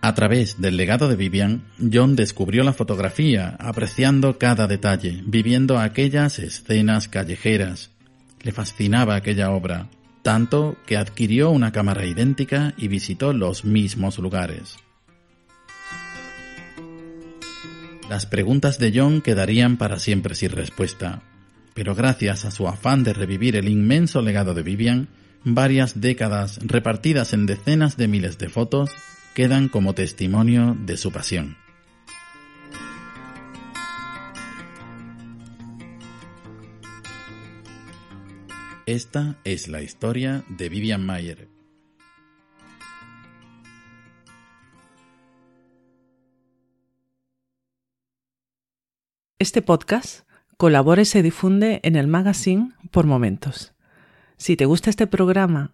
A través del legado de Vivian, John descubrió la fotografía, apreciando cada detalle, viviendo aquellas escenas callejeras. Le fascinaba aquella obra, tanto que adquirió una cámara idéntica y visitó los mismos lugares. Las preguntas de John quedarían para siempre sin respuesta, pero gracias a su afán de revivir el inmenso legado de Vivian, varias décadas repartidas en decenas de miles de fotos quedan como testimonio de su pasión. Esta es la historia de Vivian Mayer. Este podcast colabora y se difunde en el magazine por momentos. Si te gusta este programa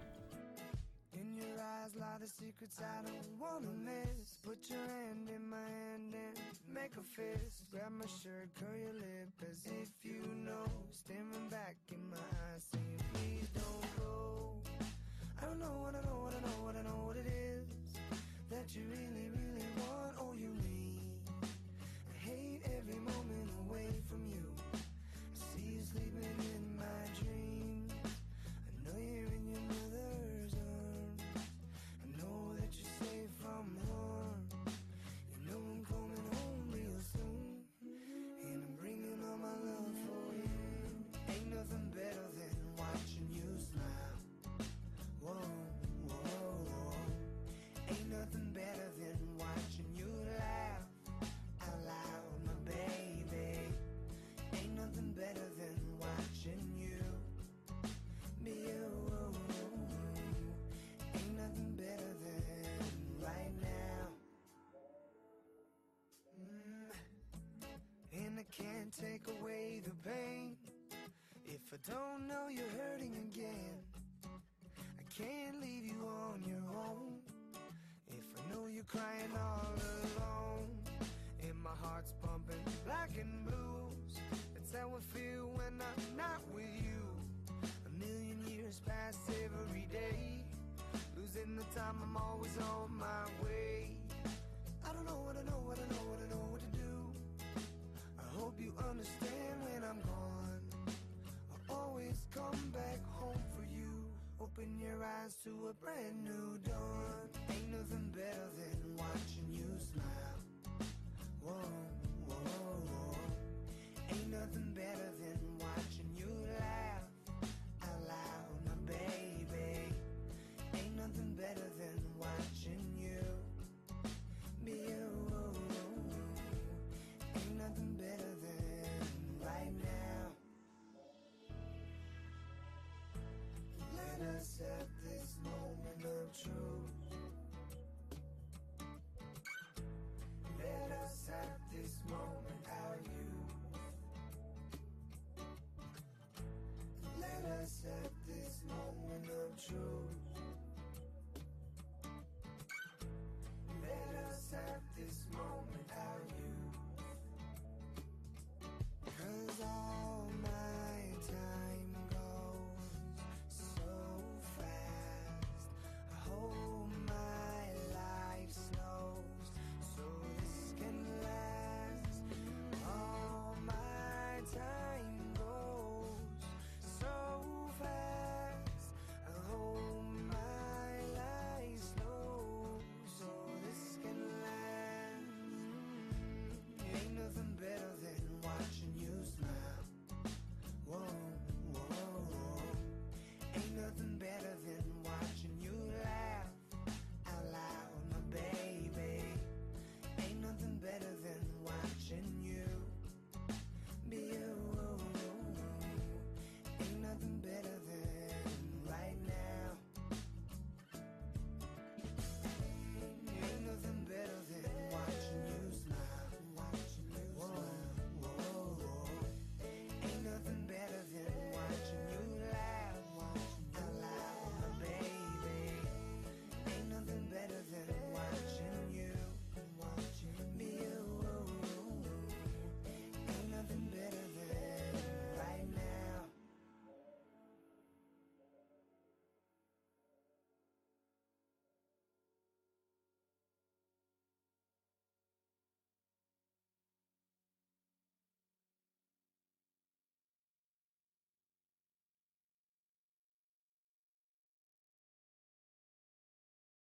the pain if I don't know you're hurting again. I can't leave you on your own if I know you're crying all alone. And my heart's pumping black and blues. That's how I feel when I'm not with you. A million years pass every day. Losing the time, I'm always on my way. I don't know what I know, what I know, what I know what to do. Open your eyes to a brand new dawn. Ain't nothing better than watching you smile.